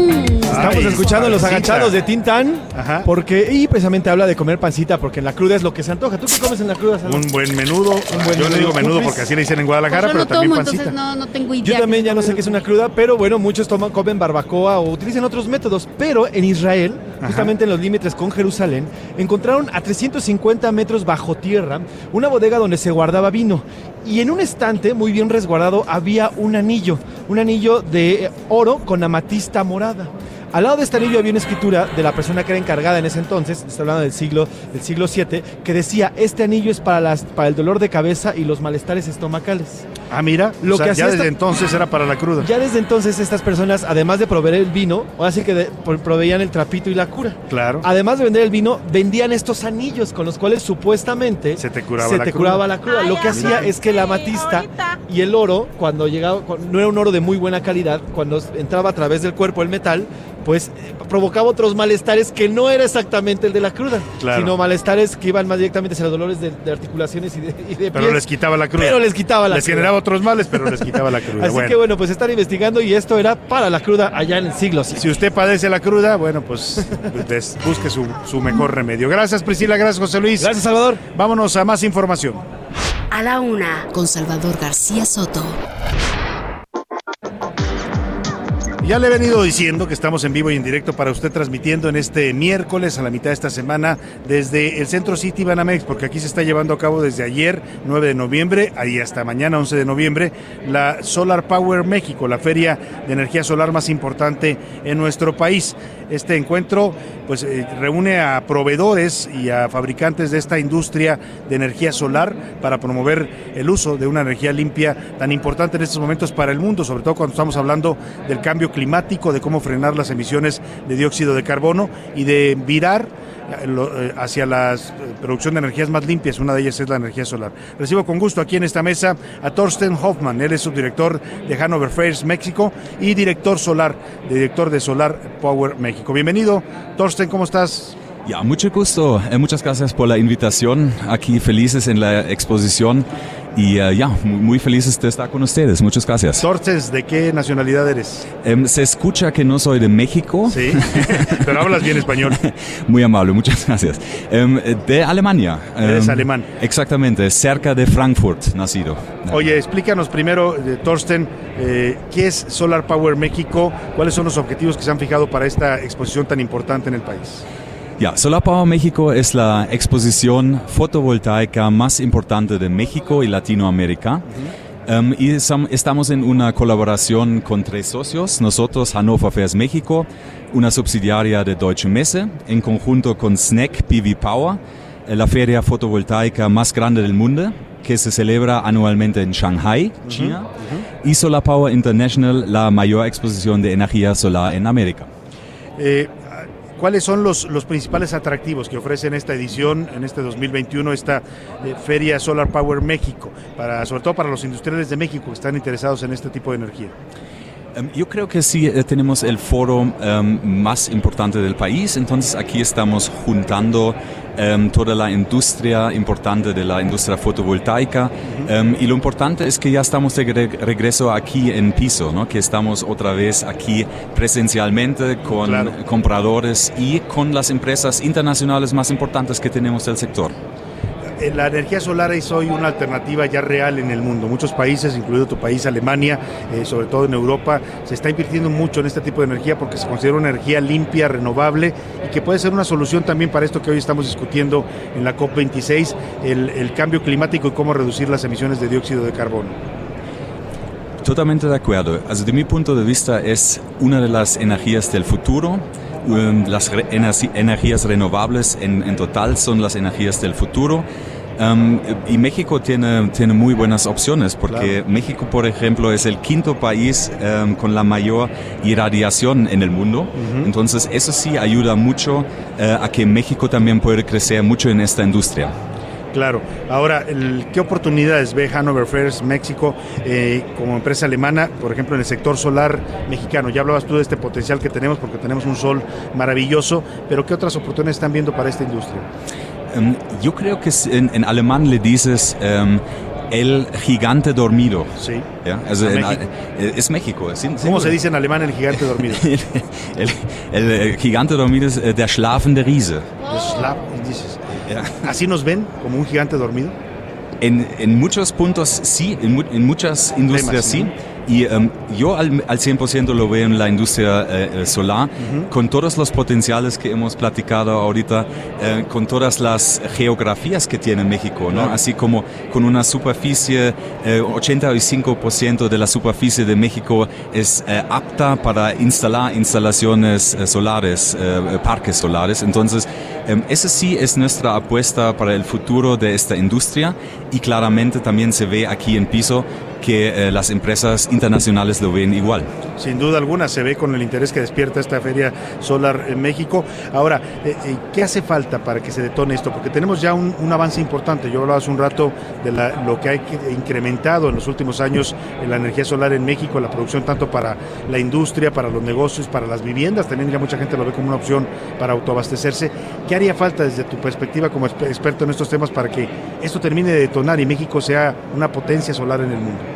Estamos Ay, escuchando los agachados de Tintán. Porque, y precisamente habla de comer pancita, porque en la cruda es lo que se antoja. ¿Tú qué comes en la cruda? Un buen menudo. buen Yo le digo menudo. menudo ¿Tú, porque así le dicen en Guadalajara, Pues Yo pero no también tomo, pancita. entonces no, no tengo idea. Yo también ya no sé qué es una cruda, pero bueno, muchos toman, comen barbacoa o utilizan otros métodos. Pero en Israel, justamente en los límites con Jerusalén, encontraron a 350 metros bajo tierra una bodega donde se guardaba vino. Y en un estante, muy bien resguardado, había un anillo, un anillo de oro con amatista morada. Al lado de este anillo había una escritura de la persona que era encargada en ese entonces, está hablando del siglo, del siglo VII, que decía, este anillo es para, las, para el dolor de cabeza y los malestares estomacales. Ah, mira, Lo o sea, que ya hacía desde esta- entonces era para la cruda. Ya desde entonces estas personas, además de proveer el vino, o así que de- proveían el trapito y la cura. Claro. Además de vender el vino, vendían estos anillos con los cuales supuestamente Se te curaba se la te cruda. curaba la cruda. Lo que hacía es que la amatista y el oro, cuando llegaba, no era un oro de muy buena calidad, cuando entraba a través del cuerpo el metal, pues eh, provocaba otros malestares que no era exactamente el de la cruda, Claro. sino malestares que iban más directamente hacia los dolores de, de articulaciones y de, y de Pero pies. les quitaba la cruda. Pero les quitaba la Les cruda. generaba otros males, pero les quitaba la cruda. (laughs) Así Bueno. que bueno, pues están investigando y esto era para la cruda allá en el siglo VII. Si usted padece la cruda, bueno, pues, pues, des- busque su, su mejor remedio. Gracias, Priscila. Gracias, José Luis. Gracias, Salvador. Vámonos a más información. A la una, con Salvador García Soto. Ya le he venido diciendo que estamos en vivo y en directo para usted transmitiendo en este miércoles a la mitad de esta semana desde el Centro City Banamex, porque aquí se está llevando a cabo desde ayer, 9 de noviembre, y hasta mañana, 11 de noviembre, la Solar Power México, la feria de energía solar más importante en nuestro país. Este encuentro pues eh, reúne a proveedores y a fabricantes de esta industria de energía solar para promover el uso de una energía limpia tan importante en estos momentos para el mundo, sobre todo cuando estamos hablando del cambio climático, de cómo frenar las emisiones de dióxido de carbono y de virar hacia la eh, producción de energías más limpias, una de ellas es la energía solar. Recibo con gusto aquí en esta mesa a Thorsten Hoffman, él es subdirector de Hanover Fairs México y director solar, director de Solar Power México. Bienvenido, Thorsten, ¿cómo estás? Ja, mucho gusto. Eh, muchas gracias por la invitación. Aquí felices en la exposición. Y uh, ya, muy, muy, felices de estar con ustedes. Muchas gracias. Torces, ¿de qué nacionalidad eres? Um, se escucha que no soy de México. Sí, (laughs) (laughs) pero hablas bien español. (laughs) muy amable, muchas gracias. Um, de Alemania. Eres alemán. Exactamente, cerca de Frankfurt, nacido. Oye, explícanos primero, eh, Torsten, eh, ¿qué es Solar Power México? ¿Cuáles son los objetivos que se han fijado para esta exposición tan importante en el país? Ja, Solar Power México es la exposición fotovoltaica más importante de México y Latinoamérica. Um, y estamos en una colaboración con tres socios, nosotros, Hannover Fairs México, una subsidiaria de Deutsche Messe, en conjunto con SNEC PV Power, la feria fotovoltaica más grande del mundo, que se celebra anualmente en Shanghai, China, uh -huh, uh -huh. y Solar Power International, la mayor exposición de energía solar en América. Eh, ¿Cuáles son los, los, principales atractivos que ofrecen esta edición, en este 2021, esta eh, Feria Solar Power México, para, sobre todo para los industriales de México que están interesados en este tipo de energía? Um, yo creo que sí eh, tenemos el foro um, más importante del país, entonces aquí estamos juntando um, toda la industria importante de la industria fotovoltaica uh -huh. y lo importante es que ya estamos de re regreso aquí en piso, ¿no? que estamos otra vez aquí presencialmente con claro. compradores y con las empresas internacionales más importantes que tenemos del sector la energía solar es hoy una alternativa ya real en el mundo. Muchos países, incluido tu país, Alemania, eh, sobre todo en Europa, se está invirtiendo mucho en este tipo de energía porque se considera una energía limpia, renovable y que puede ser una solución también para esto que hoy estamos discutiendo en la COP26, el, el cambio climático y cómo reducir las emisiones de dióxido de carbono. Totalmente de acuerdo. Also, de mi punto de vista es una de las energías del futuro. Um, las re energías renovables en, en, total son las energías del futuro. Um, y México tiene, tiene muy buenas opciones porque claro. México, por ejemplo, es el quinto país um, con la mayor irradiación en el mundo. Uh -huh. Entonces, eso sí ayuda mucho uh, a que México también pueda crecer mucho en esta industria. Claro. Ahora, el, ¿qué oportunidades ve Hanover Fairs México eh, como empresa alemana, por ejemplo, en el sector solar mexicano? Ya hablabas tú de este potencial que tenemos porque tenemos un sol maravilloso, pero ¿qué otras oportunidades están viendo para esta industria? Um, yo creo que en, en, alemán le dices um, el gigante dormido. Sí. ¿Ya? Also en, es México. ¿sí? ¿Cómo se dice en alemán el gigante dormido? (laughs) el, el, el, gigante dormido es der schlafende Riese. Ja. (laughs) ¿Así nos ven como un gigante dormido? En, en muchos puntos sí, en, en muchas industrias sí. Y um, yo al, al 100% lo veo en la industria eh, solar, uh -huh. con todos los potenciales que hemos platicado ahorita, eh, con todas las geografías que tiene México, ¿no? Así como con una superficie, eh, 85% de la superficie de México es eh, apta para instalar instalaciones eh, solares, parques solares. Entonces, esa sí es nuestra apuesta para el futuro de esta industria y claramente también se ve aquí en piso que eh, las empresas internacionales lo ven igual. Sin duda alguna, se ve con el interés que despierta esta feria solar en México. Ahora, eh, eh, ¿qué hace falta para que se detone esto? Porque tenemos ya un, avance importante. Yo hablaba hace un rato de la, lo que ha incrementado en los últimos años la energía solar en México, la producción tanto para la industria, para los negocios, para las viviendas. También ya mucha gente lo ve como una opción para autoabastecerse. ¿Qué haría falta desde tu perspectiva como experto en estos temas para que esto termine de detonar y México sea una potencia solar en el mundo?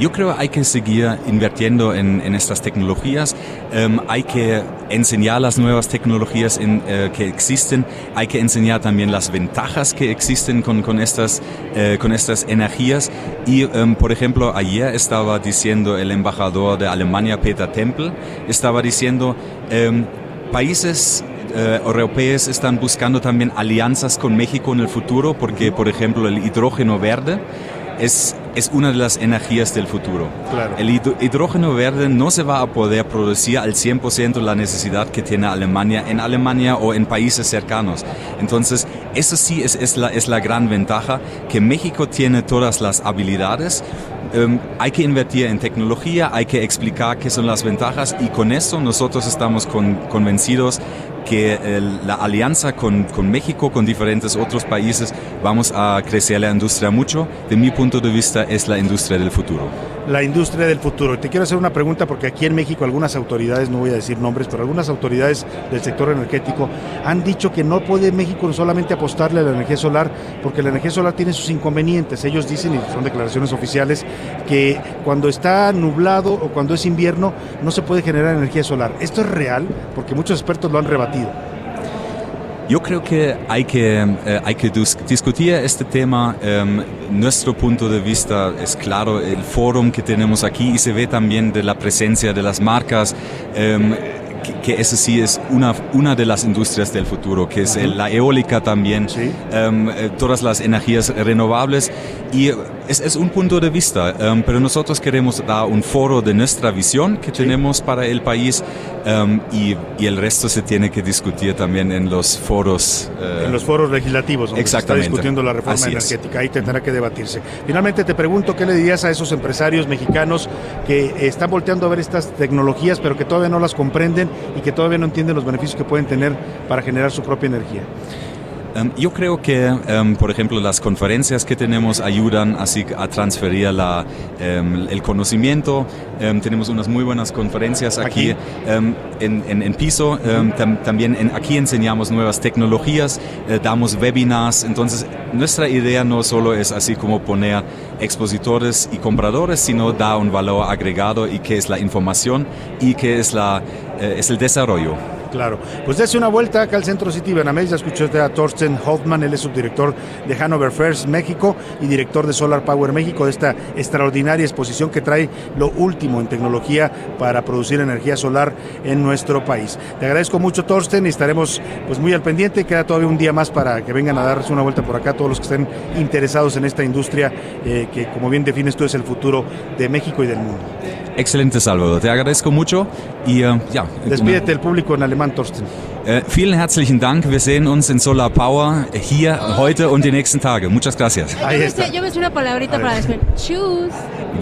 Yo creo que hay que seguir invirtiendo en, en estas tecnologías, um, hay que enseñar las nuevas tecnologías en, uh, que existen, hay que enseñar también las ventajas que existen con, estas, uh, con estas energías. Y, um, por ejemplo, ayer estaba diciendo el embajador de Alemania, Peter Tempel, estaba diciendo, um, países Uh, europeos están buscando también alianzas con México en el futuro porque, por ejemplo, el hidrógeno verde es, es, una de las energías del futuro. Claro. El hidrógeno verde no se va a poder producir al 100% la necesidad que tiene Alemania en Alemania o en países cercanos. Entonces, eso sí es, es, la, es la gran ventaja, que México tiene todas las habilidades. Um, hay que invertir en tecnología, hay que explicar qué son las ventajas y con eso nosotros estamos con, convencidos que la alianza con, con México, con diferentes otros países, vamos a crecer la industria mucho. De mi punto de vista, es la industria del futuro. la industria del futuro. Te quiero hacer una pregunta porque aquí en México algunas autoridades, no voy a decir nombres, pero algunas autoridades del sector energético han dicho que no puede México solamente apostarle a la energía solar porque la energía solar tiene sus inconvenientes. Ellos dicen, y son declaraciones oficiales, que cuando está nublado o cuando es invierno no se puede generar energía solar. ¿Esto es real? Porque muchos expertos lo han rebatido. Yo creo que hay que, eh, hay que discutir este tema. em, nuestro punto de vista es claro, el fórum que tenemos aquí y se ve también de la presencia de las marcas. em, que, que eso sí es una, una de las industrias del futuro, que es la eólica también, em, eh, todas las energías renovables. Y es, es un punto de vista, em, pero nosotros queremos dar un foro de nuestra visión que tenemos para el país em, y, y el resto se tiene que discutir también en los foros. eh, En los foros legislativos donde se está Exactamente. discutiendo la reforma Así es. energética. Ahí tendrá que debatirse. Finalmente te pregunto qué le dirías a esos empresarios mexicanos que están volteando a ver estas tecnologías pero que todavía no las comprenden y que todavía no entienden los beneficios que pueden tener para generar su propia energía. Em, yo creo que, em, por ejemplo, las conferencias que tenemos ayudan así a transferir la, em, el conocimiento. Em, tenemos unas muy buenas conferencias aquí, en, en- en piso. Tam- también en- aquí enseñamos nuevas tecnologías, eh, damos webinars. Entonces, nuestra idea no solo es así como poner expositores y compradores, sino dar un valor agregado y que es la información y que es, la, eh, es el desarrollo. Claro. Pues dése una vuelta acá al Centro City Banamex. Ya escuchó usted a Thorsten Hoffman, él es subdirector de Hanover First México y director de Solar Power México, de esta extraordinaria exposición que trae lo último en tecnología para producir energía solar en nuestro país. Te agradezco mucho, Thorsten, y estaremos pues muy al pendiente. Queda todavía un día más para que vengan a darse una vuelta por acá todos los que estén interesados en esta industria eh, que, como bien defines tú, es el futuro de México y del mundo. Excelente, Salvador. Te agradezco mucho y äh, ja. Despídete del público en alemán, mann Dorsten. Äh, vielen herzlichen Dank. Wir sehen uns in Solar Power hier heute und die nächsten Tage. Muchas gracias. Yo me una palabrita para.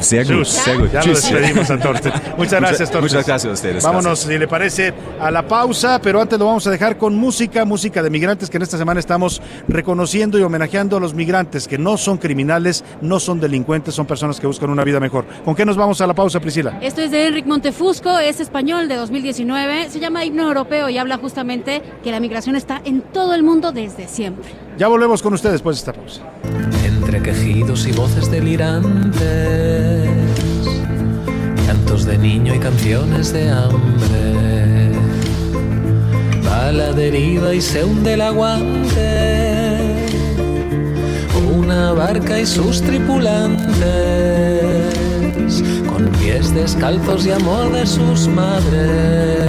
Sehr gut, Chus. sehr gut. Ya lo Tschüss. despedimos a Thorsten. Muchas gracias, Thorsten. Muchas gracias a ustedes. Vámonos, si le parece, a la pausa, pero antes lo vamos a dejar con música, música de migrantes, que en esta semana estamos reconociendo y homenajeando a los migrantes, que no son criminales, no son delincuentes, son personas que buscan una vida mejor. ¿Con qué nos vamos a la pausa, Priscila? Esto es de Enric Montefusco, es español de 2019, se llama Himno Europeo y habla justamente que la migración está en todo el mundo desde siempre. Ya volvemos con ustedes después de esta pausa. Entre quejidos y voces delirantes, llantos de niño y canciones de hambre, va a la deriva y se hunde el aguante, una barca y sus tripulantes, con pies descalzos y amor de sus madres,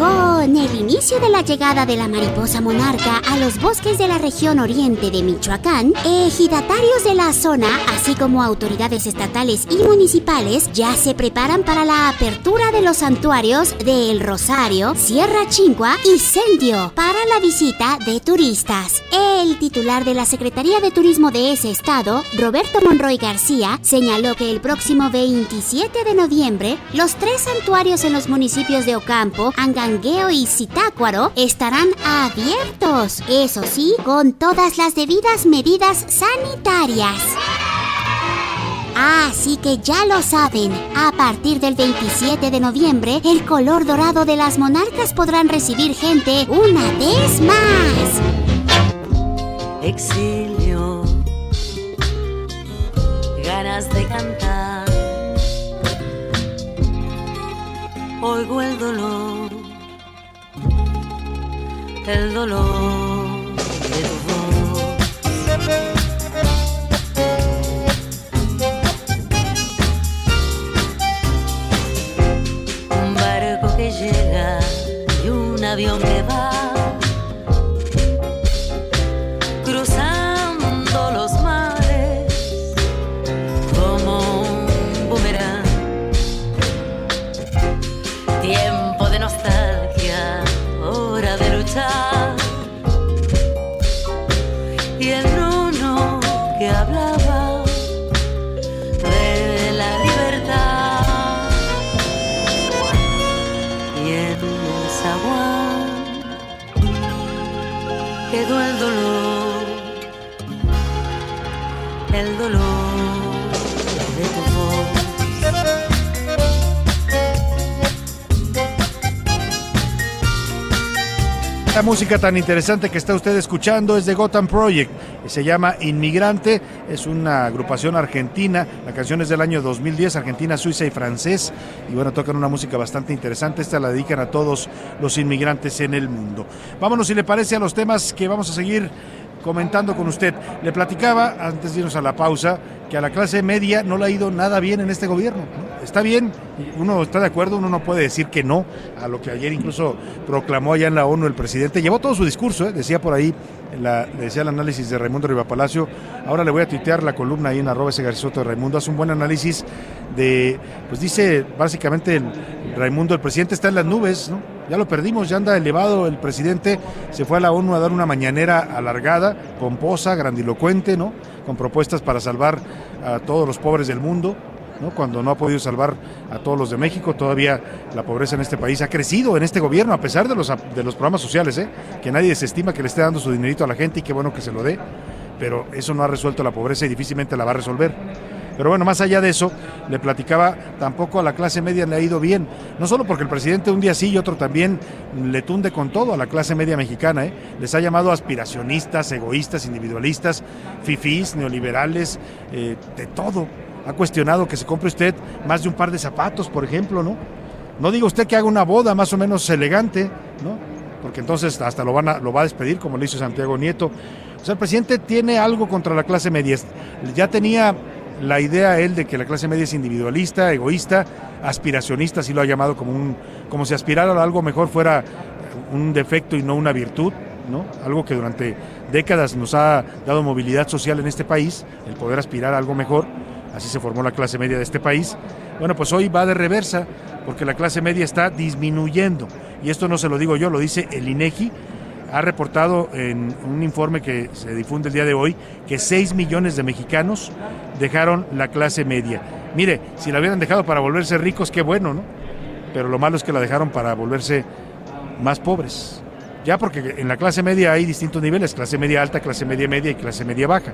Con el inicio de la llegada de la mariposa monarca a los bosques de la región oriente de Michoacán, ejidatarios de la zona, así como autoridades estatales y municipales, ya se preparan para la apertura de los santuarios de El Rosario, Sierra Chingua y Sendio para la visita de turistas. El titular de la Secretaría de Turismo de ese estado, Roberto Monroy García, señaló que el próximo 27 de noviembre, los tres santuarios en los municipios de Ocampo, Angangueo y Zitácuaro estarán abiertos. Eso sí, con todas las debidas medidas sanitarias. Así que ya lo saben, a partir del 27 de noviembre, el color dorado de las monarcas podrán recibir gente una vez más. Exilio, ganas de cantar. Oigo el dolor, el dolor de tu voz. Un barco que llega y un avión que La música tan interesante que está usted escuchando es de Gotham Project, se llama Inmigrante, es una agrupación argentina, la canción es del año 2010, Argentina, Suiza y francés, y bueno, tocan una música bastante interesante, esta la dedican a todos los inmigrantes en el mundo. Vámonos si le parece a los temas que vamos a seguir comentando con usted. Le platicaba, antes de irnos a la pausa, que a la clase media no le ha ido nada bien en este gobierno. ¿no? Está bien, uno está de acuerdo, uno no puede decir que no a lo que ayer incluso proclamó allá en la ONU el presidente. Llevó todo su discurso, ¿eh? decía por ahí, la, decía el análisis de Raimundo Rivapalacio. Ahora le voy a tuitear la columna ahí en arroba ese de Raimundo. Hace un buen análisis de, pues dice básicamente el, Raimundo, el presidente está en las nubes, ¿no? Ya lo perdimos, ya anda elevado el presidente, se fue a la ONU a dar una mañanera alargada, pomposa, grandilocuente, ¿no? Con propuestas para salvar a todos los pobres del mundo, ¿no? Cuando no ha podido salvar a todos los de México, todavía la pobreza en este país ha crecido en este gobierno, a pesar de los, de los programas sociales, ¿eh? Que nadie desestima que le esté dando su dinerito a la gente y qué bueno que se lo dé, pero eso no ha resuelto la pobreza y difícilmente la va a resolver. Pero bueno, más allá de eso, le platicaba, tampoco a la clase media le ha ido bien. No solo porque el presidente un día sí y otro también le tunde con todo a la clase media mexicana. ¿eh? Les ha llamado aspiracionistas, egoístas, individualistas, fifís, neoliberales, eh, de todo. Ha cuestionado que se compre usted más de un par de zapatos, por ejemplo, ¿no? No diga usted que haga una boda más o menos elegante, ¿no? Porque entonces hasta lo, van a, lo va a despedir, como le hizo Santiago Nieto. O sea, el presidente tiene algo contra la clase media. Ya tenía la idea él de que la clase media es individualista, egoísta, aspiracionista, así lo ha llamado como un como si aspirar a algo mejor fuera un defecto y no una virtud, ¿no? Algo que durante décadas nos ha dado movilidad social en este país, el poder aspirar a algo mejor, así se formó la clase media de este país. Bueno, pues hoy va de reversa porque la clase media está disminuyendo y esto no se lo digo yo, lo dice el INEGI ha reportado en un informe que se difunde el día de hoy que 6 millones de mexicanos dejaron la clase media. Mire, si la hubieran dejado para volverse ricos, qué bueno, ¿no? Pero lo malo es que la dejaron para volverse más pobres. Ya porque en la clase media hay distintos niveles, clase media alta, clase media media y clase media baja.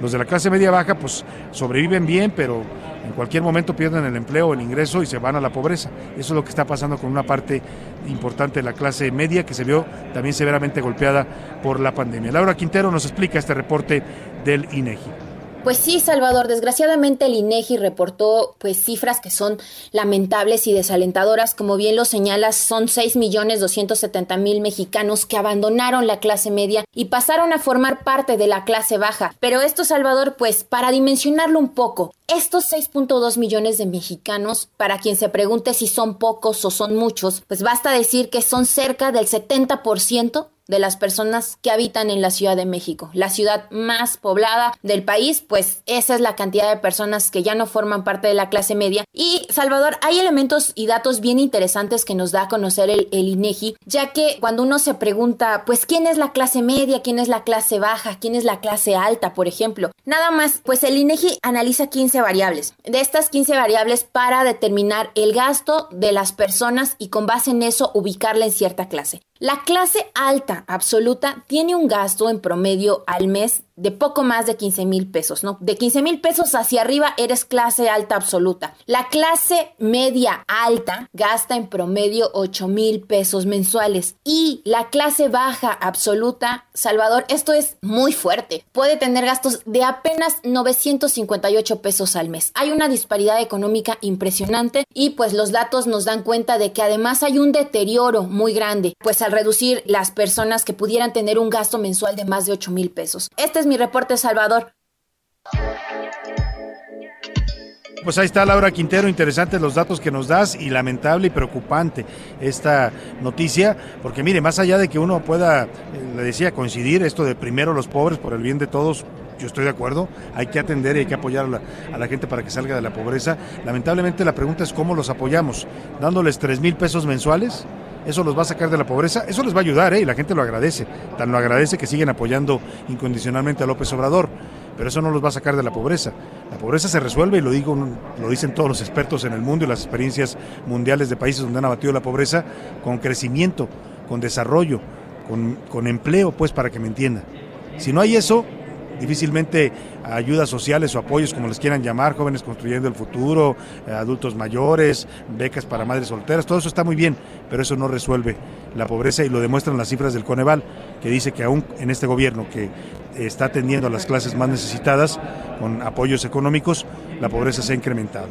Los de la clase media baja pues sobreviven bien, pero en cualquier momento pierden el empleo, el ingreso y se van a la pobreza. Eso es lo que está pasando con una parte importante de la clase media que se vio también severamente golpeada por la pandemia. Laura Quintero nos explica este reporte del INEGI. Pues sí, Salvador, desgraciadamente el INEGI reportó pues cifras que son lamentables y desalentadoras, como bien lo señalas, son 6.270.000 mexicanos que abandonaron la clase media y pasaron a formar parte de la clase baja. Pero esto, Salvador, pues para dimensionarlo un poco, estos 6.2 millones de mexicanos, para quien se pregunte si son pocos o son muchos, pues basta decir que son cerca del 70% de las personas que habitan en la Ciudad de México, la ciudad más poblada del país, pues esa es la cantidad de personas que ya no forman parte de la clase media. Y Salvador, hay elementos y datos bien interesantes que nos da a conocer el, el INEGI, ya que cuando uno se pregunta, pues quién es la clase media, quién es la clase baja, quién es la clase alta, por ejemplo, nada más, pues el INEGI analiza 15 variables. De estas 15 variables para determinar el gasto de las personas y con base en eso ubicarla en cierta clase. La clase alta absoluta tiene un gasto en promedio al mes de poco más de 15 mil pesos, ¿no? De 15 mil pesos hacia arriba eres clase alta absoluta. La clase media alta gasta en promedio 8 mil pesos mensuales. Y la clase baja absoluta, Salvador, esto es muy fuerte. Puede tener gastos de apenas 958 pesos al mes. Hay una disparidad económica impresionante y pues los datos nos dan cuenta de que además hay un deterioro muy grande, pues al reducir las personas que pudieran tener un gasto mensual de más de 8 mil pesos. Este es mi reporte, Salvador. Pues ahí está Laura Quintero, interesantes los datos que nos das y lamentable y preocupante esta noticia, porque mire, más allá de que uno pueda, eh, le decía, coincidir esto de primero los pobres por el bien de todos, yo estoy de acuerdo, hay que atender y hay que apoyar a la, a la, gente para que salga de la pobreza. Lamentablemente la pregunta es cómo los apoyamos, dándoles tres mil pesos mensuales, eso los va a sacar de la pobreza, eso les va a ayudar ¿eh? y la gente lo agradece, tan lo agradece que siguen apoyando incondicionalmente a López Obrador, pero eso no los va a sacar de la pobreza. La pobreza se resuelve, y lo digo, lo dicen todos los expertos en el mundo y las experiencias mundiales de países donde han abatido la pobreza, con crecimiento, con desarrollo, con, con empleo, pues para que me entienda. Si no hay eso, difícilmente ayudas sociales o apoyos, como les quieran llamar, jóvenes construyendo el futuro, eh, adultos mayores, becas para madres solteras, todo eso está muy bien, pero eso no resuelve la pobreza y lo demuestran las cifras del Coneval, que dice que aún en este gobierno que está atendiendo a las clases más necesitadas con apoyos económicos, la pobreza se ha incrementado.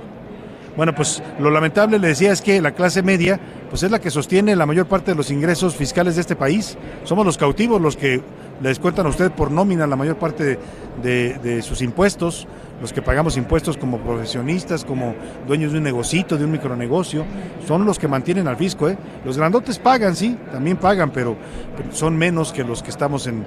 Bueno, pues lo lamentable, le decía, es que la clase media pues es la que sostiene la mayor parte de los ingresos fiscales de este país. Somos los cautivos los que le descuentan a usted por nómina la mayor parte de, sus impuestos, los que pagamos impuestos como profesionistas, como dueños de un negocito, de un micronegocio, son los que mantienen al fisco. ¿eh? Los grandotes pagan, sí, también pagan, pero son menos que los que estamos en,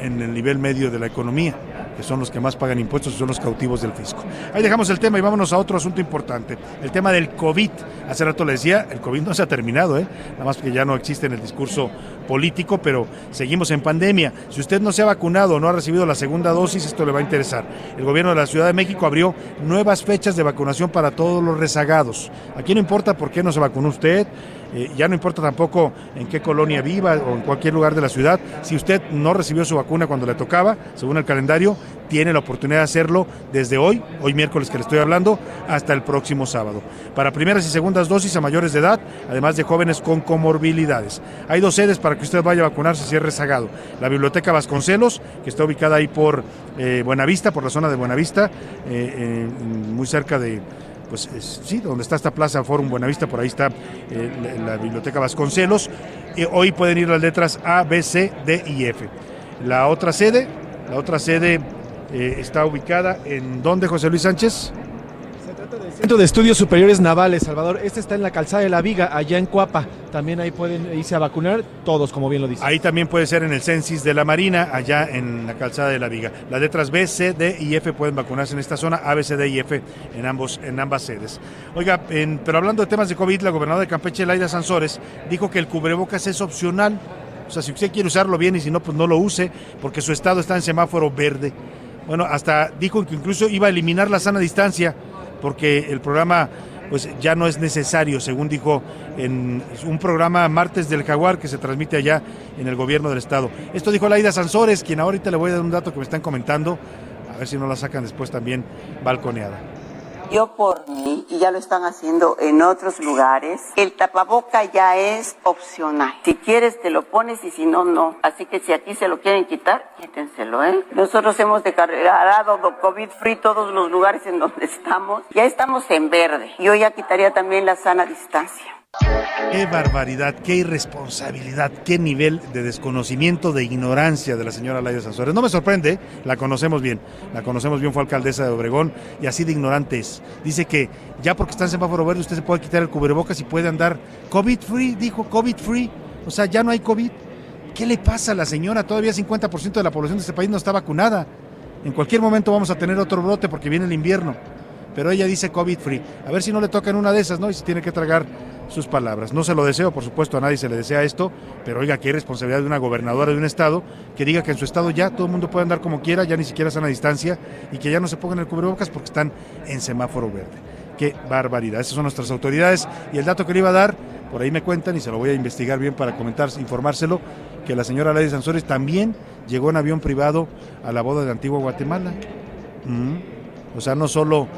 en el nivel medio de la economía, que son los que más pagan impuestos y son los cautivos del fisco. Ahí dejamos el tema y vámonos a otro asunto importante, el tema del COVID. Hace rato le decía, el COVID no se ha terminado, ¿eh? nada más que ya no existe en el discurso político, pero seguimos en pandemia. Si usted no se ha vacunado o no ha recibido la segunda dosis, esto le va a interesar. El gobierno de la Ciudad de México abrió nuevas fechas de vacunación para todos los rezagados. Aquí no importa por qué no se vacunó usted, eh, ya no importa tampoco en qué colonia viva o en cualquier lugar de la ciudad. Si usted no recibió su vacuna cuando le tocaba, según el calendario, tiene la oportunidad de hacerlo desde hoy, hoy miércoles que le estoy hablando, hasta el próximo sábado. Para primeras y segundas dosis a mayores de edad, además de jóvenes con comorbilidades. Hay dos sedes para que usted vaya a vacunarse si es rezagado. La Biblioteca Vasconcelos, que está ubicada ahí por eh, Buenavista, por la zona de Buenavista, eh, muy cerca de pues sí, donde está esta plaza Forum Buenavista, por ahí está eh, la, Biblioteca Vasconcelos. hoy pueden ir las letras A, B, C, D y F. La otra sede, la otra sede eh, está ubicada en ¿dónde, José Luis Sánchez? Centro de Estudios Superiores Navales, Salvador. Este está en la calzada de la Viga, allá en Cuapa. También ahí pueden irse a vacunar todos, como bien lo dice. Ahí también puede ser en el Censis de la Marina, allá en la calzada de la Viga. Las letras B, C, D y F pueden vacunarse en esta zona, A, B, C, D y F en, ambos, en ambas sedes. Oiga, pero hablando de temas de COVID, la gobernadora de Campeche, Laida Sansores, dijo que el cubrebocas es opcional. O sea, si usted quiere usarlo bien y si no, pues no lo use, porque su estado está en semáforo verde. Bueno, hasta dijo que incluso iba a eliminar la sana distancia porque el programa pues ya no es necesario, según dijo en un programa Martes del Jaguar que se transmite allá en el gobierno del estado. Esto dijo Laida Sansores, quien ahorita le voy a dar un dato que me están comentando, a ver si no la sacan después también balconeada. Yo por mí, y ya lo están haciendo en otros lugares, el tapaboca ya es opcional. Si quieres te lo pones y si no, no. Así que si aquí se lo quieren quitar, quítenselo, ¿eh? Nosotros hemos declarado COVID free todos los lugares en donde estamos. Ya estamos en verde. Yo ya quitaría también la sana distancia. Qué barbaridad, qué irresponsabilidad, qué nivel de desconocimiento, de ignorancia de la señora Laida Sansores. No me sorprende, la conocemos bien, la conocemos bien, fue alcaldesa de Obregón y así de ignorante es. Dice que ya porque está en semáforo verde usted se puede quitar el cubrebocas y puede andar COVID free, dijo COVID free, o sea, ya no hay COVID. ¿Qué le pasa a la señora? Todavía 50% de la población de este país no está vacunada. En cualquier momento vamos a tener otro brote porque viene el invierno. Pero ella dice COVID free. A ver si no le toca en una de esas, ¿no? Y se tiene que tragar sus palabras. No se lo deseo, por supuesto, a nadie se le desea esto, pero oiga, que hay responsabilidad de una gobernadora de un estado que diga que en su estado ya todo el mundo puede andar como quiera, ya ni siquiera están a distancia y que ya no se pongan el cubrebocas porque están en semáforo verde. Qué barbaridad. Esas son nuestras autoridades y el dato que le iba a dar, por ahí me cuentan y se lo voy a investigar bien para comentar, informárselo, que la señora Lady Sansores también llegó en avión privado a la boda de Antigua Guatemala. Mm. O sea, no solo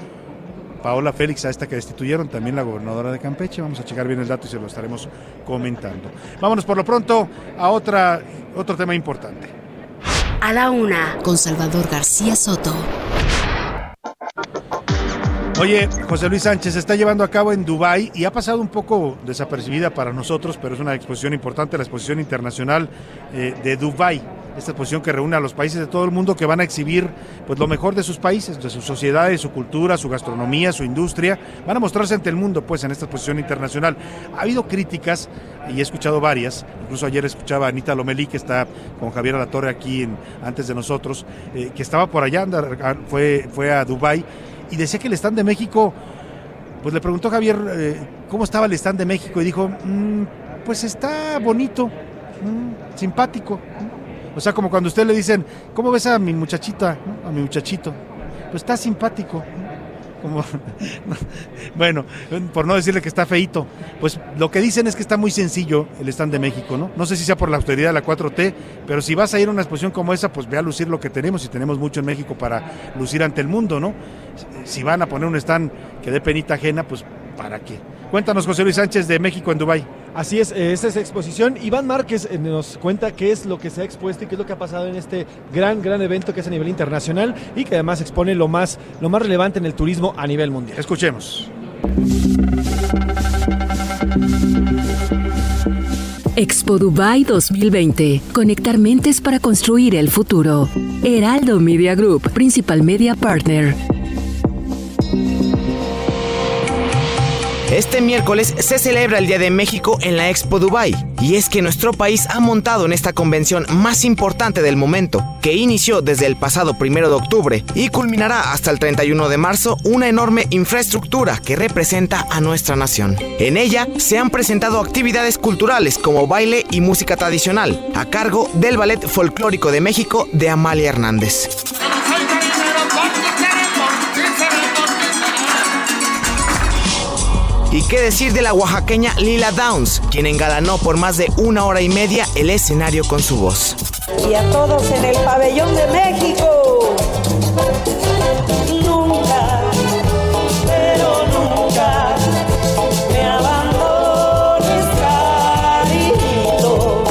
Paola Félix, a esta que destituyeron, también la gobernadora de Campeche. Vamos a checar bien el dato y se lo estaremos comentando. Vámonos por lo pronto a otra, otro tema importante. A la una, con Salvador García Soto. Oye, José Luis Sánchez se está llevando a cabo en Dubái y ha pasado un poco desapercibida para nosotros, pero es una exposición importante, la exposición internacional eh, de Dubái esta exposición que reúne a los países de todo el mundo que van a exhibir pues lo mejor de sus países, de sus sociedades, su cultura, su gastronomía, su industria, van a mostrarse ante el mundo pues en esta exposición internacional. Ha habido críticas y he escuchado varias, incluso ayer escuchaba a Anita Lomelí que está con Javier Alatorre aquí en, antes de nosotros, eh, que estaba por allá, fue, fue a Dubái y decía que el stand de México, pues le preguntó Javier eh, cómo estaba el stand de México y dijo, mm, pues está bonito, mm, simpático. O sea, como cuando usted le dicen, ¿cómo ves a mi muchachita, a mi muchachito? Pues está simpático. Como, (laughs) bueno, por no decirle que está feito, pues lo que dicen es que está muy sencillo el stand de México, ¿no? No sé si sea por la austeridad de la 4T, pero si vas a ir a una exposición como esa, pues ve a lucir lo que tenemos y tenemos mucho en México para lucir ante el mundo, ¿no? Si van a poner un stand que dé penita ajena, pues ¿para qué? Cuéntanos, José Luis Sánchez de México en Dubái. Así es, esta es exposición. Iván Márquez eh, nos cuenta qué es lo que se ha expuesto y qué es lo que ha pasado en este gran, gran evento que es a nivel internacional y que además expone lo más, lo más relevante en el turismo a nivel mundial. Escuchemos. Expo Dubai 2020. Conectar mentes para construir el futuro. Heraldo Media Group, principal media partner. Este miércoles se celebra el Día de México en la Expo Dubai y es que nuestro país ha montado en esta convención más importante del momento, que inició desde el pasado primero de octubre y culminará hasta el 31 de marzo una enorme infraestructura que representa a nuestra nación. En ella se han presentado actividades culturales como baile y música tradicional, a cargo del Ballet Folclórico de México de Amalia Hernández. Y qué decir de la oaxaqueña Lila Downs, quien engalanó por más de una hora y media el escenario con su voz. Y a todos en el pabellón de México. Nunca, pero nunca me abandones, cariñito.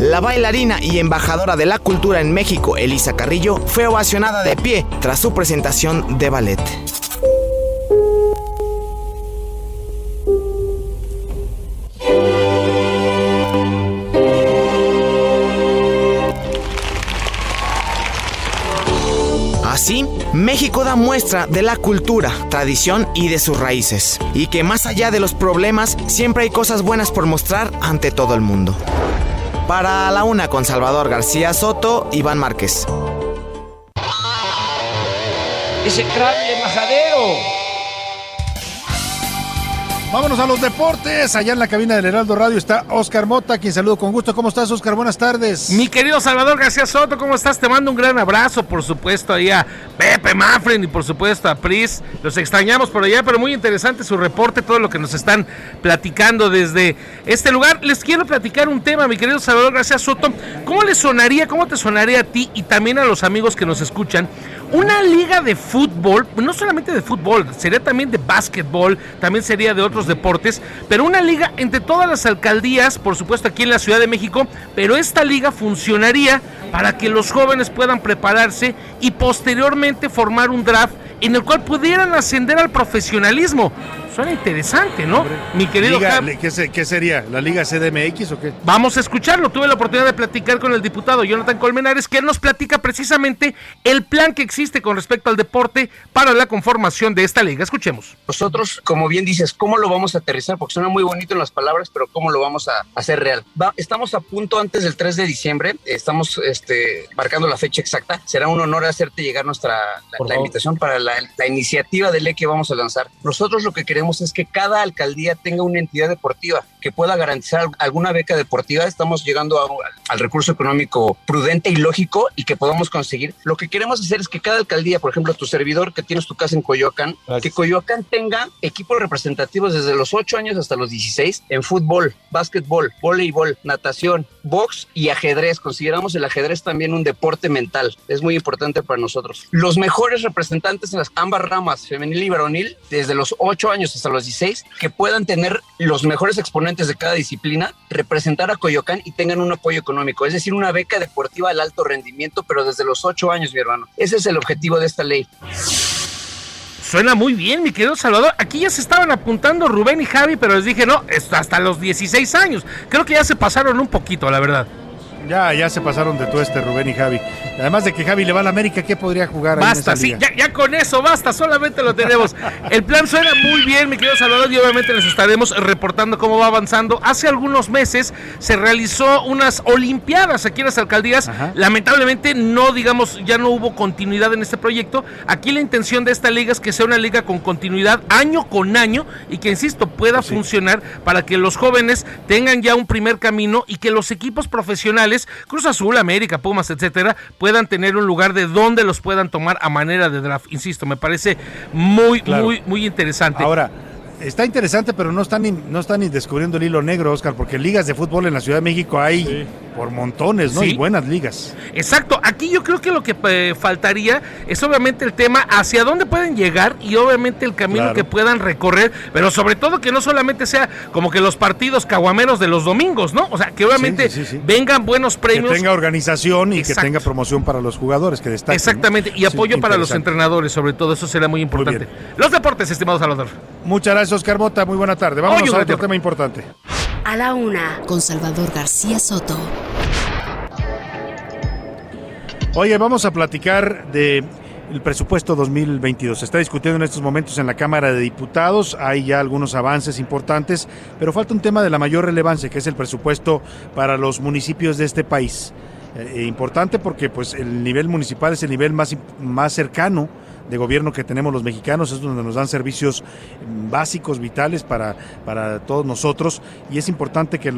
La bailarina y embajadora de la cultura en México, Elisa Carrillo, fue ovacionada de pie tras su presentación de ballet. México da muestra de la cultura, tradición y de sus raíces. Y que más allá de los problemas, siempre hay cosas buenas por mostrar ante todo el mundo. Para la una con Salvador García Soto, Iván Márquez. Vámonos a los deportes. Allá en la cabina del Heraldo Radio está Oscar Mota, quien saludo con gusto. ¿Cómo estás, Oscar? Buenas tardes. Mi querido Salvador García Soto, ¿cómo estás? Te mando un gran abrazo, por supuesto, ahí a Pepe Manfred y por supuesto a Pris. Los extrañamos por allá, pero muy interesante su reporte, todo lo que nos están platicando desde este lugar. Les quiero platicar un tema, mi querido Salvador García Soto. ¿Cómo le sonaría, cómo te sonaría a ti y también a los amigos que nos escuchan? Una liga de fútbol, no solamente de fútbol, sería también de básquetbol, también sería de otros deportes, pero una liga entre todas las alcaldías, por supuesto aquí en la Ciudad de México, pero esta liga funcionaría para que los jóvenes puedan prepararse y posteriormente formar un draft en el cual pudieran ascender al profesionalismo. Suena interesante, ¿no? Mi querido Liga- ¿qué, se- qué sería? ¿La Liga CDMX o qué? Vamos a escucharlo. Tuve la oportunidad de platicar con el diputado Jonathan Colmenares, que él nos platica precisamente el plan que existe con respecto al deporte para la conformación de esta liga. Escuchemos. Nosotros, como bien dices, ¿cómo lo vamos a aterrizar? Porque suena muy bonito en las palabras, pero ¿cómo lo vamos a hacer real? Va- estamos a punto antes del 3 de diciembre, estamos este, marcando la fecha exacta. Será un honor hacerte llegar nuestra la, la invitación para la, la iniciativa de ley que vamos a lanzar. Nosotros lo que queremos es que cada alcaldía tenga una entidad deportiva que pueda garantizar al- alguna beca deportiva. Estamos llegando a- al recurso económico prudente y lógico y que podamos conseguir. Lo que queremos hacer es que cada alcaldía, por ejemplo, tu servidor que tienes tu casa en Coyoacán, que Coyoacán tenga equipos representativos desde los 8 años hasta los 16 en fútbol, básquetbol, voleibol, natación, box y ajedrez. Consideramos el ajedrez también un deporte mental. Es muy importante para nosotros. Los mejores representantes en las ambas ramas, femenil y varonil, desde los 8 años hasta los 16, que puedan tener los mejores exponentes de cada disciplina, representar a Coyoacán y tengan un apoyo económico, es decir, una beca deportiva al alto rendimiento, pero desde los 8 años, mi hermano. Ese es el objetivo de esta ley. Suena muy bien, mi querido Salvador. Aquí ya se estaban apuntando Rubén y Javi, pero les dije, no, hasta los 16 años. Creo que ya se pasaron un poquito, la verdad. Ya, ya se pasaron de todo este Rubén y Javi. Además de que Javi le va a la América, ¿qué podría jugar ahí en Basta, esa sí, liga? ya, ya con eso, basta, solamente lo tenemos. El plan suena muy bien, mi querido Salvador, y obviamente les estaremos reportando cómo va avanzando. Hace algunos meses se realizó unas Olimpiadas aquí en las alcaldías. Lamentablemente, no, digamos, ya no hubo continuidad en este proyecto. Aquí la intención de esta liga es que sea una liga con continuidad año con año y que, insisto, pueda funcionar para que los jóvenes tengan ya un primer camino y que los equipos profesionales locales, Cruz Azul, América, Pumas, etcétera, puedan tener un lugar de donde los puedan tomar a manera de draft. Insisto, me parece muy, muy, muy interesante. Ahora, está interesante, pero no están, ni, no están ni descubriendo el hilo negro, Oscar, porque ligas de fútbol en la Ciudad de México hay por montones, ¿no? Sí. Y buenas ligas. Exacto, aquí yo creo que lo que eh, faltaría es obviamente el tema hacia dónde pueden llegar y obviamente el camino Claro. que puedan recorrer, pero sobre todo que no solamente sea como que los partidos caguameros de los domingos, ¿no? O sea, que obviamente Sí, vengan buenos premios. Que tenga organización y Exacto. que tenga promoción para los jugadores, que destaquen. ¿no? Exactamente, y apoyo para los entrenadores, sobre todo, eso será muy importante. Los deportes, estimado Salvador. Muchas gracias, Oscar Mota. Muy buena tarde. Vamos Oye, a otro tema importante. A la una, con Salvador García Soto. Oye, vamos a platicar de el presupuesto 2022. Se está discutiendo en estos momentos en la Cámara de Diputados. Hay ya algunos avances importantes, pero falta un tema de la mayor relevancia, que es el presupuesto para los municipios de este país. Eh, eh, importante porque pues el nivel municipal es el nivel más, más cercano de gobierno que tenemos los mexicanos, es donde nos dan servicios básicos, vitales para, para todos nosotros y es importante que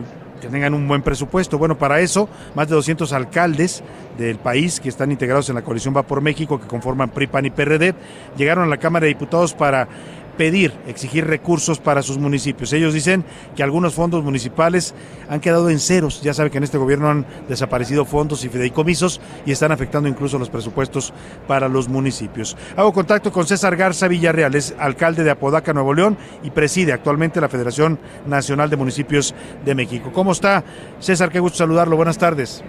tengan un buen presupuesto. Bueno, para eso, más de 200 alcaldes del país que están integrados en la coalición Va por México, que conforman PRI, PAN y PRD, llegaron a la Cámara de Diputados para pedir, exigir recursos para sus municipios. Ellos dicen que algunos fondos municipales han quedado en ceros. Ya sabe que en este gobierno han desaparecido fondos y fideicomisos y están afectando incluso los presupuestos para los municipios. Hago contacto con César Garza Villarreal, es alcalde de Apodaca, Nuevo León y preside actualmente la Federación Nacional de Municipios de México. ¿Cómo está? César, qué gusto saludarlo. Buenas tardes.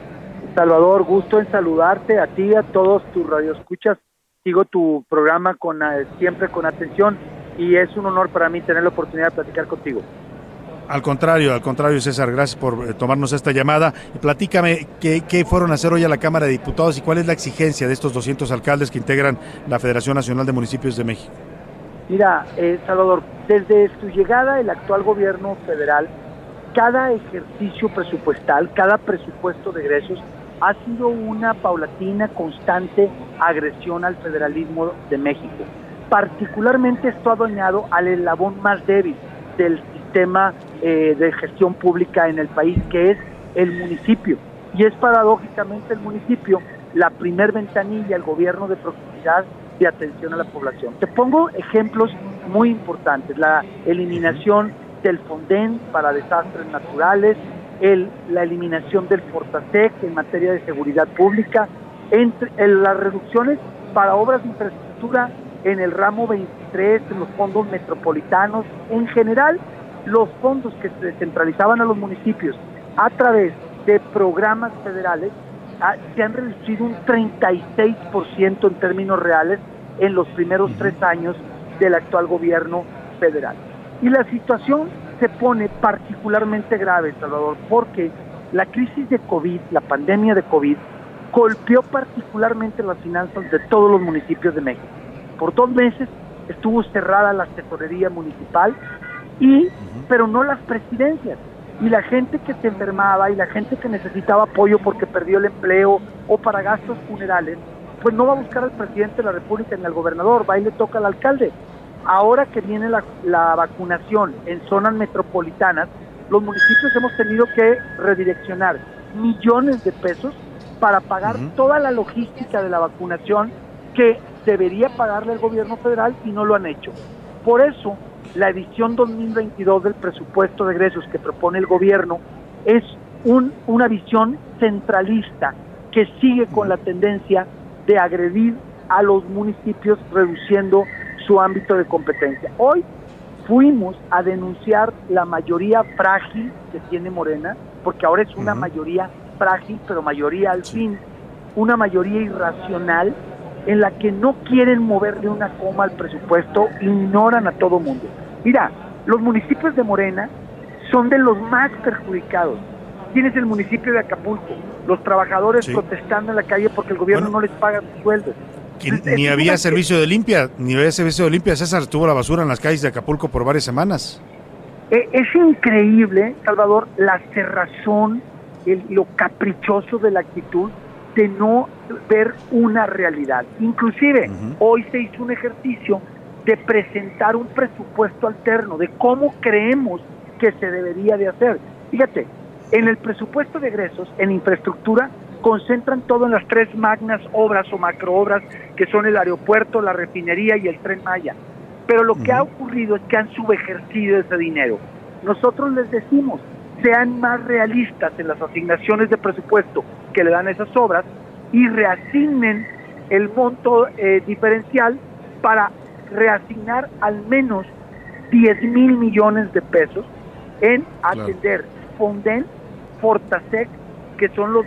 Salvador, gusto en saludarte a ti, a todos tus radioescuchas. Sigo tu programa con eh, siempre con atención y es un honor para mí tener la oportunidad de platicar contigo. Al contrario, al contrario, César, gracias por eh, tomarnos esta llamada. Platícame qué, qué fueron a hacer hoy a la Cámara de Diputados y cuál es la exigencia de estos 200 alcaldes que integran la Federación Nacional de Municipios de México. Mira, eh, Salvador, desde su llegada el actual gobierno federal, cada ejercicio presupuestal, cada presupuesto de egresos ha sido una paulatina, constante agresión al federalismo de México. Particularmente esto ha dañado al eslabón más débil del sistema eh, de gestión pública en el país, que es el municipio. Y es paradójicamente el municipio la primer ventanilla, el gobierno de proximidad de atención a la población. Te pongo ejemplos muy importantes, la eliminación del Fonden para desastres naturales, el, la eliminación del Fortasec en materia de seguridad pública, entre, las reducciones para obras de infraestructura en el ramo 23, en los fondos metropolitanos, en general los fondos que se descentralizaban a los municipios a través de programas federales ah, se han reducido un 36% en términos reales en los primeros tres años del actual gobierno federal. Y la situación se pone particularmente grave, Salvador, porque la crisis de COVID, la pandemia de COVID, golpeó particularmente las finanzas de todos los municipios de México. Por dos meses estuvo cerrada la tesorería municipal y pero no las presidencias. Y la gente que se enfermaba y la gente que necesitaba apoyo porque perdió el empleo o para gastos funerales pues no va a buscar al presidente de la república ni al gobernador va y le toca al alcalde ahora que viene la, la vacunación en zonas metropolitanas los municipios hemos tenido que redireccionar millones de pesos para pagar toda la logística de la vacunación que debería pagarle el gobierno federal y no lo han hecho. Por eso, la edición 2022 del presupuesto de egresos que propone el gobierno es un- una visión centralista que sigue con la tendencia de agredir a los municipios reduciendo su ámbito de competencia. Hoy fuimos a denunciar la mayoría frágil que tiene Morena, porque ahora es una mayoría frágil, pero mayoría al fin, una mayoría irracional en la que no quieren moverle una coma al presupuesto, ignoran a todo mundo. Mira, los municipios de Morena son de los más perjudicados. Tienes el municipio de Acapulco, los trabajadores protestando en la calle porque el gobierno no les paga sus sueldos. Que Es- ni había servicio de limpia, ni había servicio de limpia. César estuvo la basura en las calles de Acapulco por varias semanas. Eh, Es increíble, Salvador, la cerrazón, el- lo caprichoso de la actitud de no ver una realidad. Inclusive, hoy se hizo un ejercicio de presentar un presupuesto alterno, de cómo creemos que se debería de hacer. Fíjate, En el presupuesto de egresos, en infraestructura, concentran todo en las tres magnas obras o macroobras que son el aeropuerto, la refinería y el tren Maya. Pero lo que ha ocurrido es que han subejercido ese dinero. Nosotros les decimos, sean más realistas en las asignaciones de presupuesto que le dan a esas obras y reasignen el monto eh, diferencial para reasignar al menos 10 mil millones de pesos en atender Fonden, Fortasec, que son los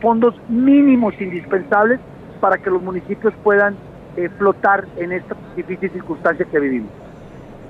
fondos mínimos indispensables para que los municipios puedan eh, flotar en esta difícil circunstancia que vivimos.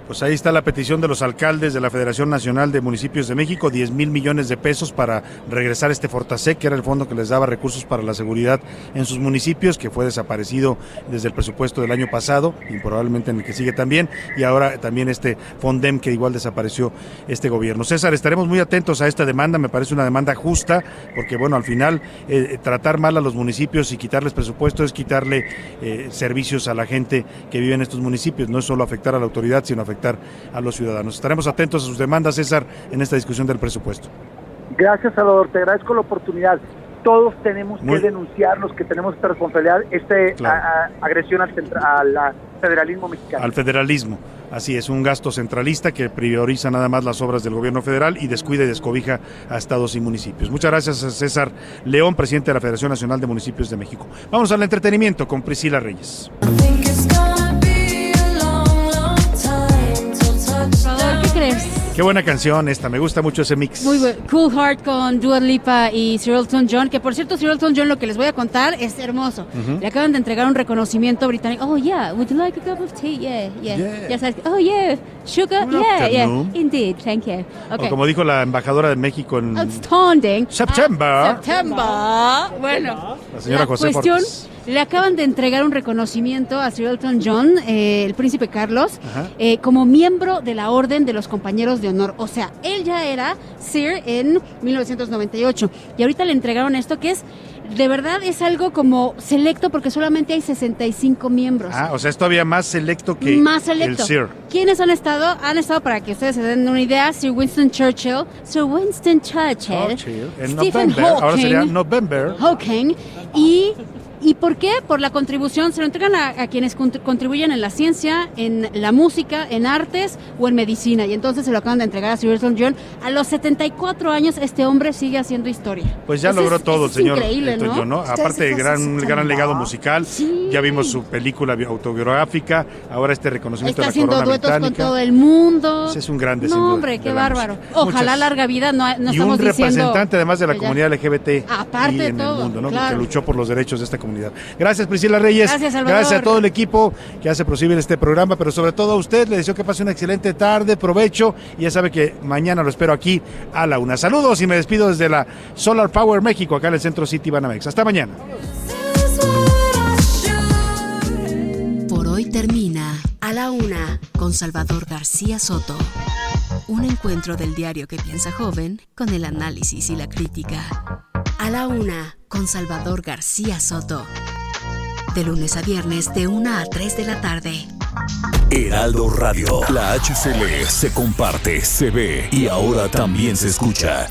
Pues ahí está la petición de los alcaldes de la Federación Nacional de Municipios de México, 10 mil millones de pesos para regresar este Fortasec, que era el fondo que les daba recursos para la seguridad en sus municipios, que fue desaparecido desde el presupuesto del año pasado y probablemente en el que sigue también, y ahora también este Fondem que igual desapareció este gobierno. César, estaremos muy atentos a esta demanda, me parece una demanda justa, porque bueno, al final eh, tratar mal a los municipios y quitarles presupuesto es quitarle eh, servicios a la gente que vive en estos municipios, no es solo afectar a la autoridad, sino afectar a los ciudadanos. Estaremos atentos a sus demandas, César, en esta discusión del presupuesto. Gracias, Salvador. Te agradezco la oportunidad. Todos tenemos que denunciar los que tenemos esta responsabilidad, esta agresión al, al federalismo mexicano. Al federalismo. Así es, un gasto centralista que prioriza nada más las obras del gobierno federal y descuida y descobija a estados y municipios. Muchas gracias a César León, presidente de la Federación Nacional de Municipios de México. Vamos al entretenimiento con Priscila Reyes. Qué buena canción esta, me gusta mucho ese mix. Muy bueno. Cool Heart con Dua Lipa y Cyril John, que por cierto Cyril John lo que les voy a contar es hermoso. Le acaban de entregar un reconocimiento británico. Oh yeah, would you like a cup of tea? Yeah, yeah. yeah. oh yeah, sugar? yeah, yeah. Indeed, thank you. Okay. O como dijo la embajadora de México en Outstanding. September. September. Bueno. La señora José cuestión, le acaban de entregar un reconocimiento a Sir Elton John, eh, el príncipe Carlos, eh, como miembro de la Orden de los Compañeros de Honor. O sea, él ya era Sir en 1998 y ahorita le entregaron esto que es de verdad es algo como selecto porque solamente hay 65 miembros. Ah, o sea, es todavía más selecto que más selecto. el Sir. ¿Quiénes han estado? Han estado, para que ustedes se den una idea, Sir Winston Churchill, Sir Winston Churchill, Stephen Hawking, ahora sería November. Hawking y ¿Y por qué? Por la contribución, se lo entregan a, quienes contribuyen en la ciencia, en la música, en artes o en medicina. Y entonces se lo acaban de entregar a Sir Elton John. A los 74 años este hombre sigue haciendo historia. Pues ya logró todo el señor Elton John, ¿no? Aparte de gran, gran legado musical, ya vimos su película autobiográfica, ahora este reconocimiento Está de la haciendo duetos con todo el mundo. es un grande, No, hombre, qué bárbaro. Ojalá larga vida, no, no y un representante además de la comunidad LGBT Aparte en todo, el mundo, ¿no? Que luchó por los derechos de esta comunidad Gracias Priscila Reyes. Gracias, Gracias a todo el equipo que hace posible este programa, pero sobre todo a usted. Le deseo que pase una excelente tarde, provecho. Y ya sabe que mañana lo espero aquí a la una. Saludos y me despido desde la Solar Power México, acá en el Centro City Banamex. Hasta mañana. Por hoy termina a la una con Salvador García Soto. Un encuentro del diario que piensa joven con el análisis y la crítica. A la una, con Salvador García Soto. De lunes a viernes, de una a 3 de la tarde. Heraldo Radio. La HCL se comparte, se ve y ahora también se escucha.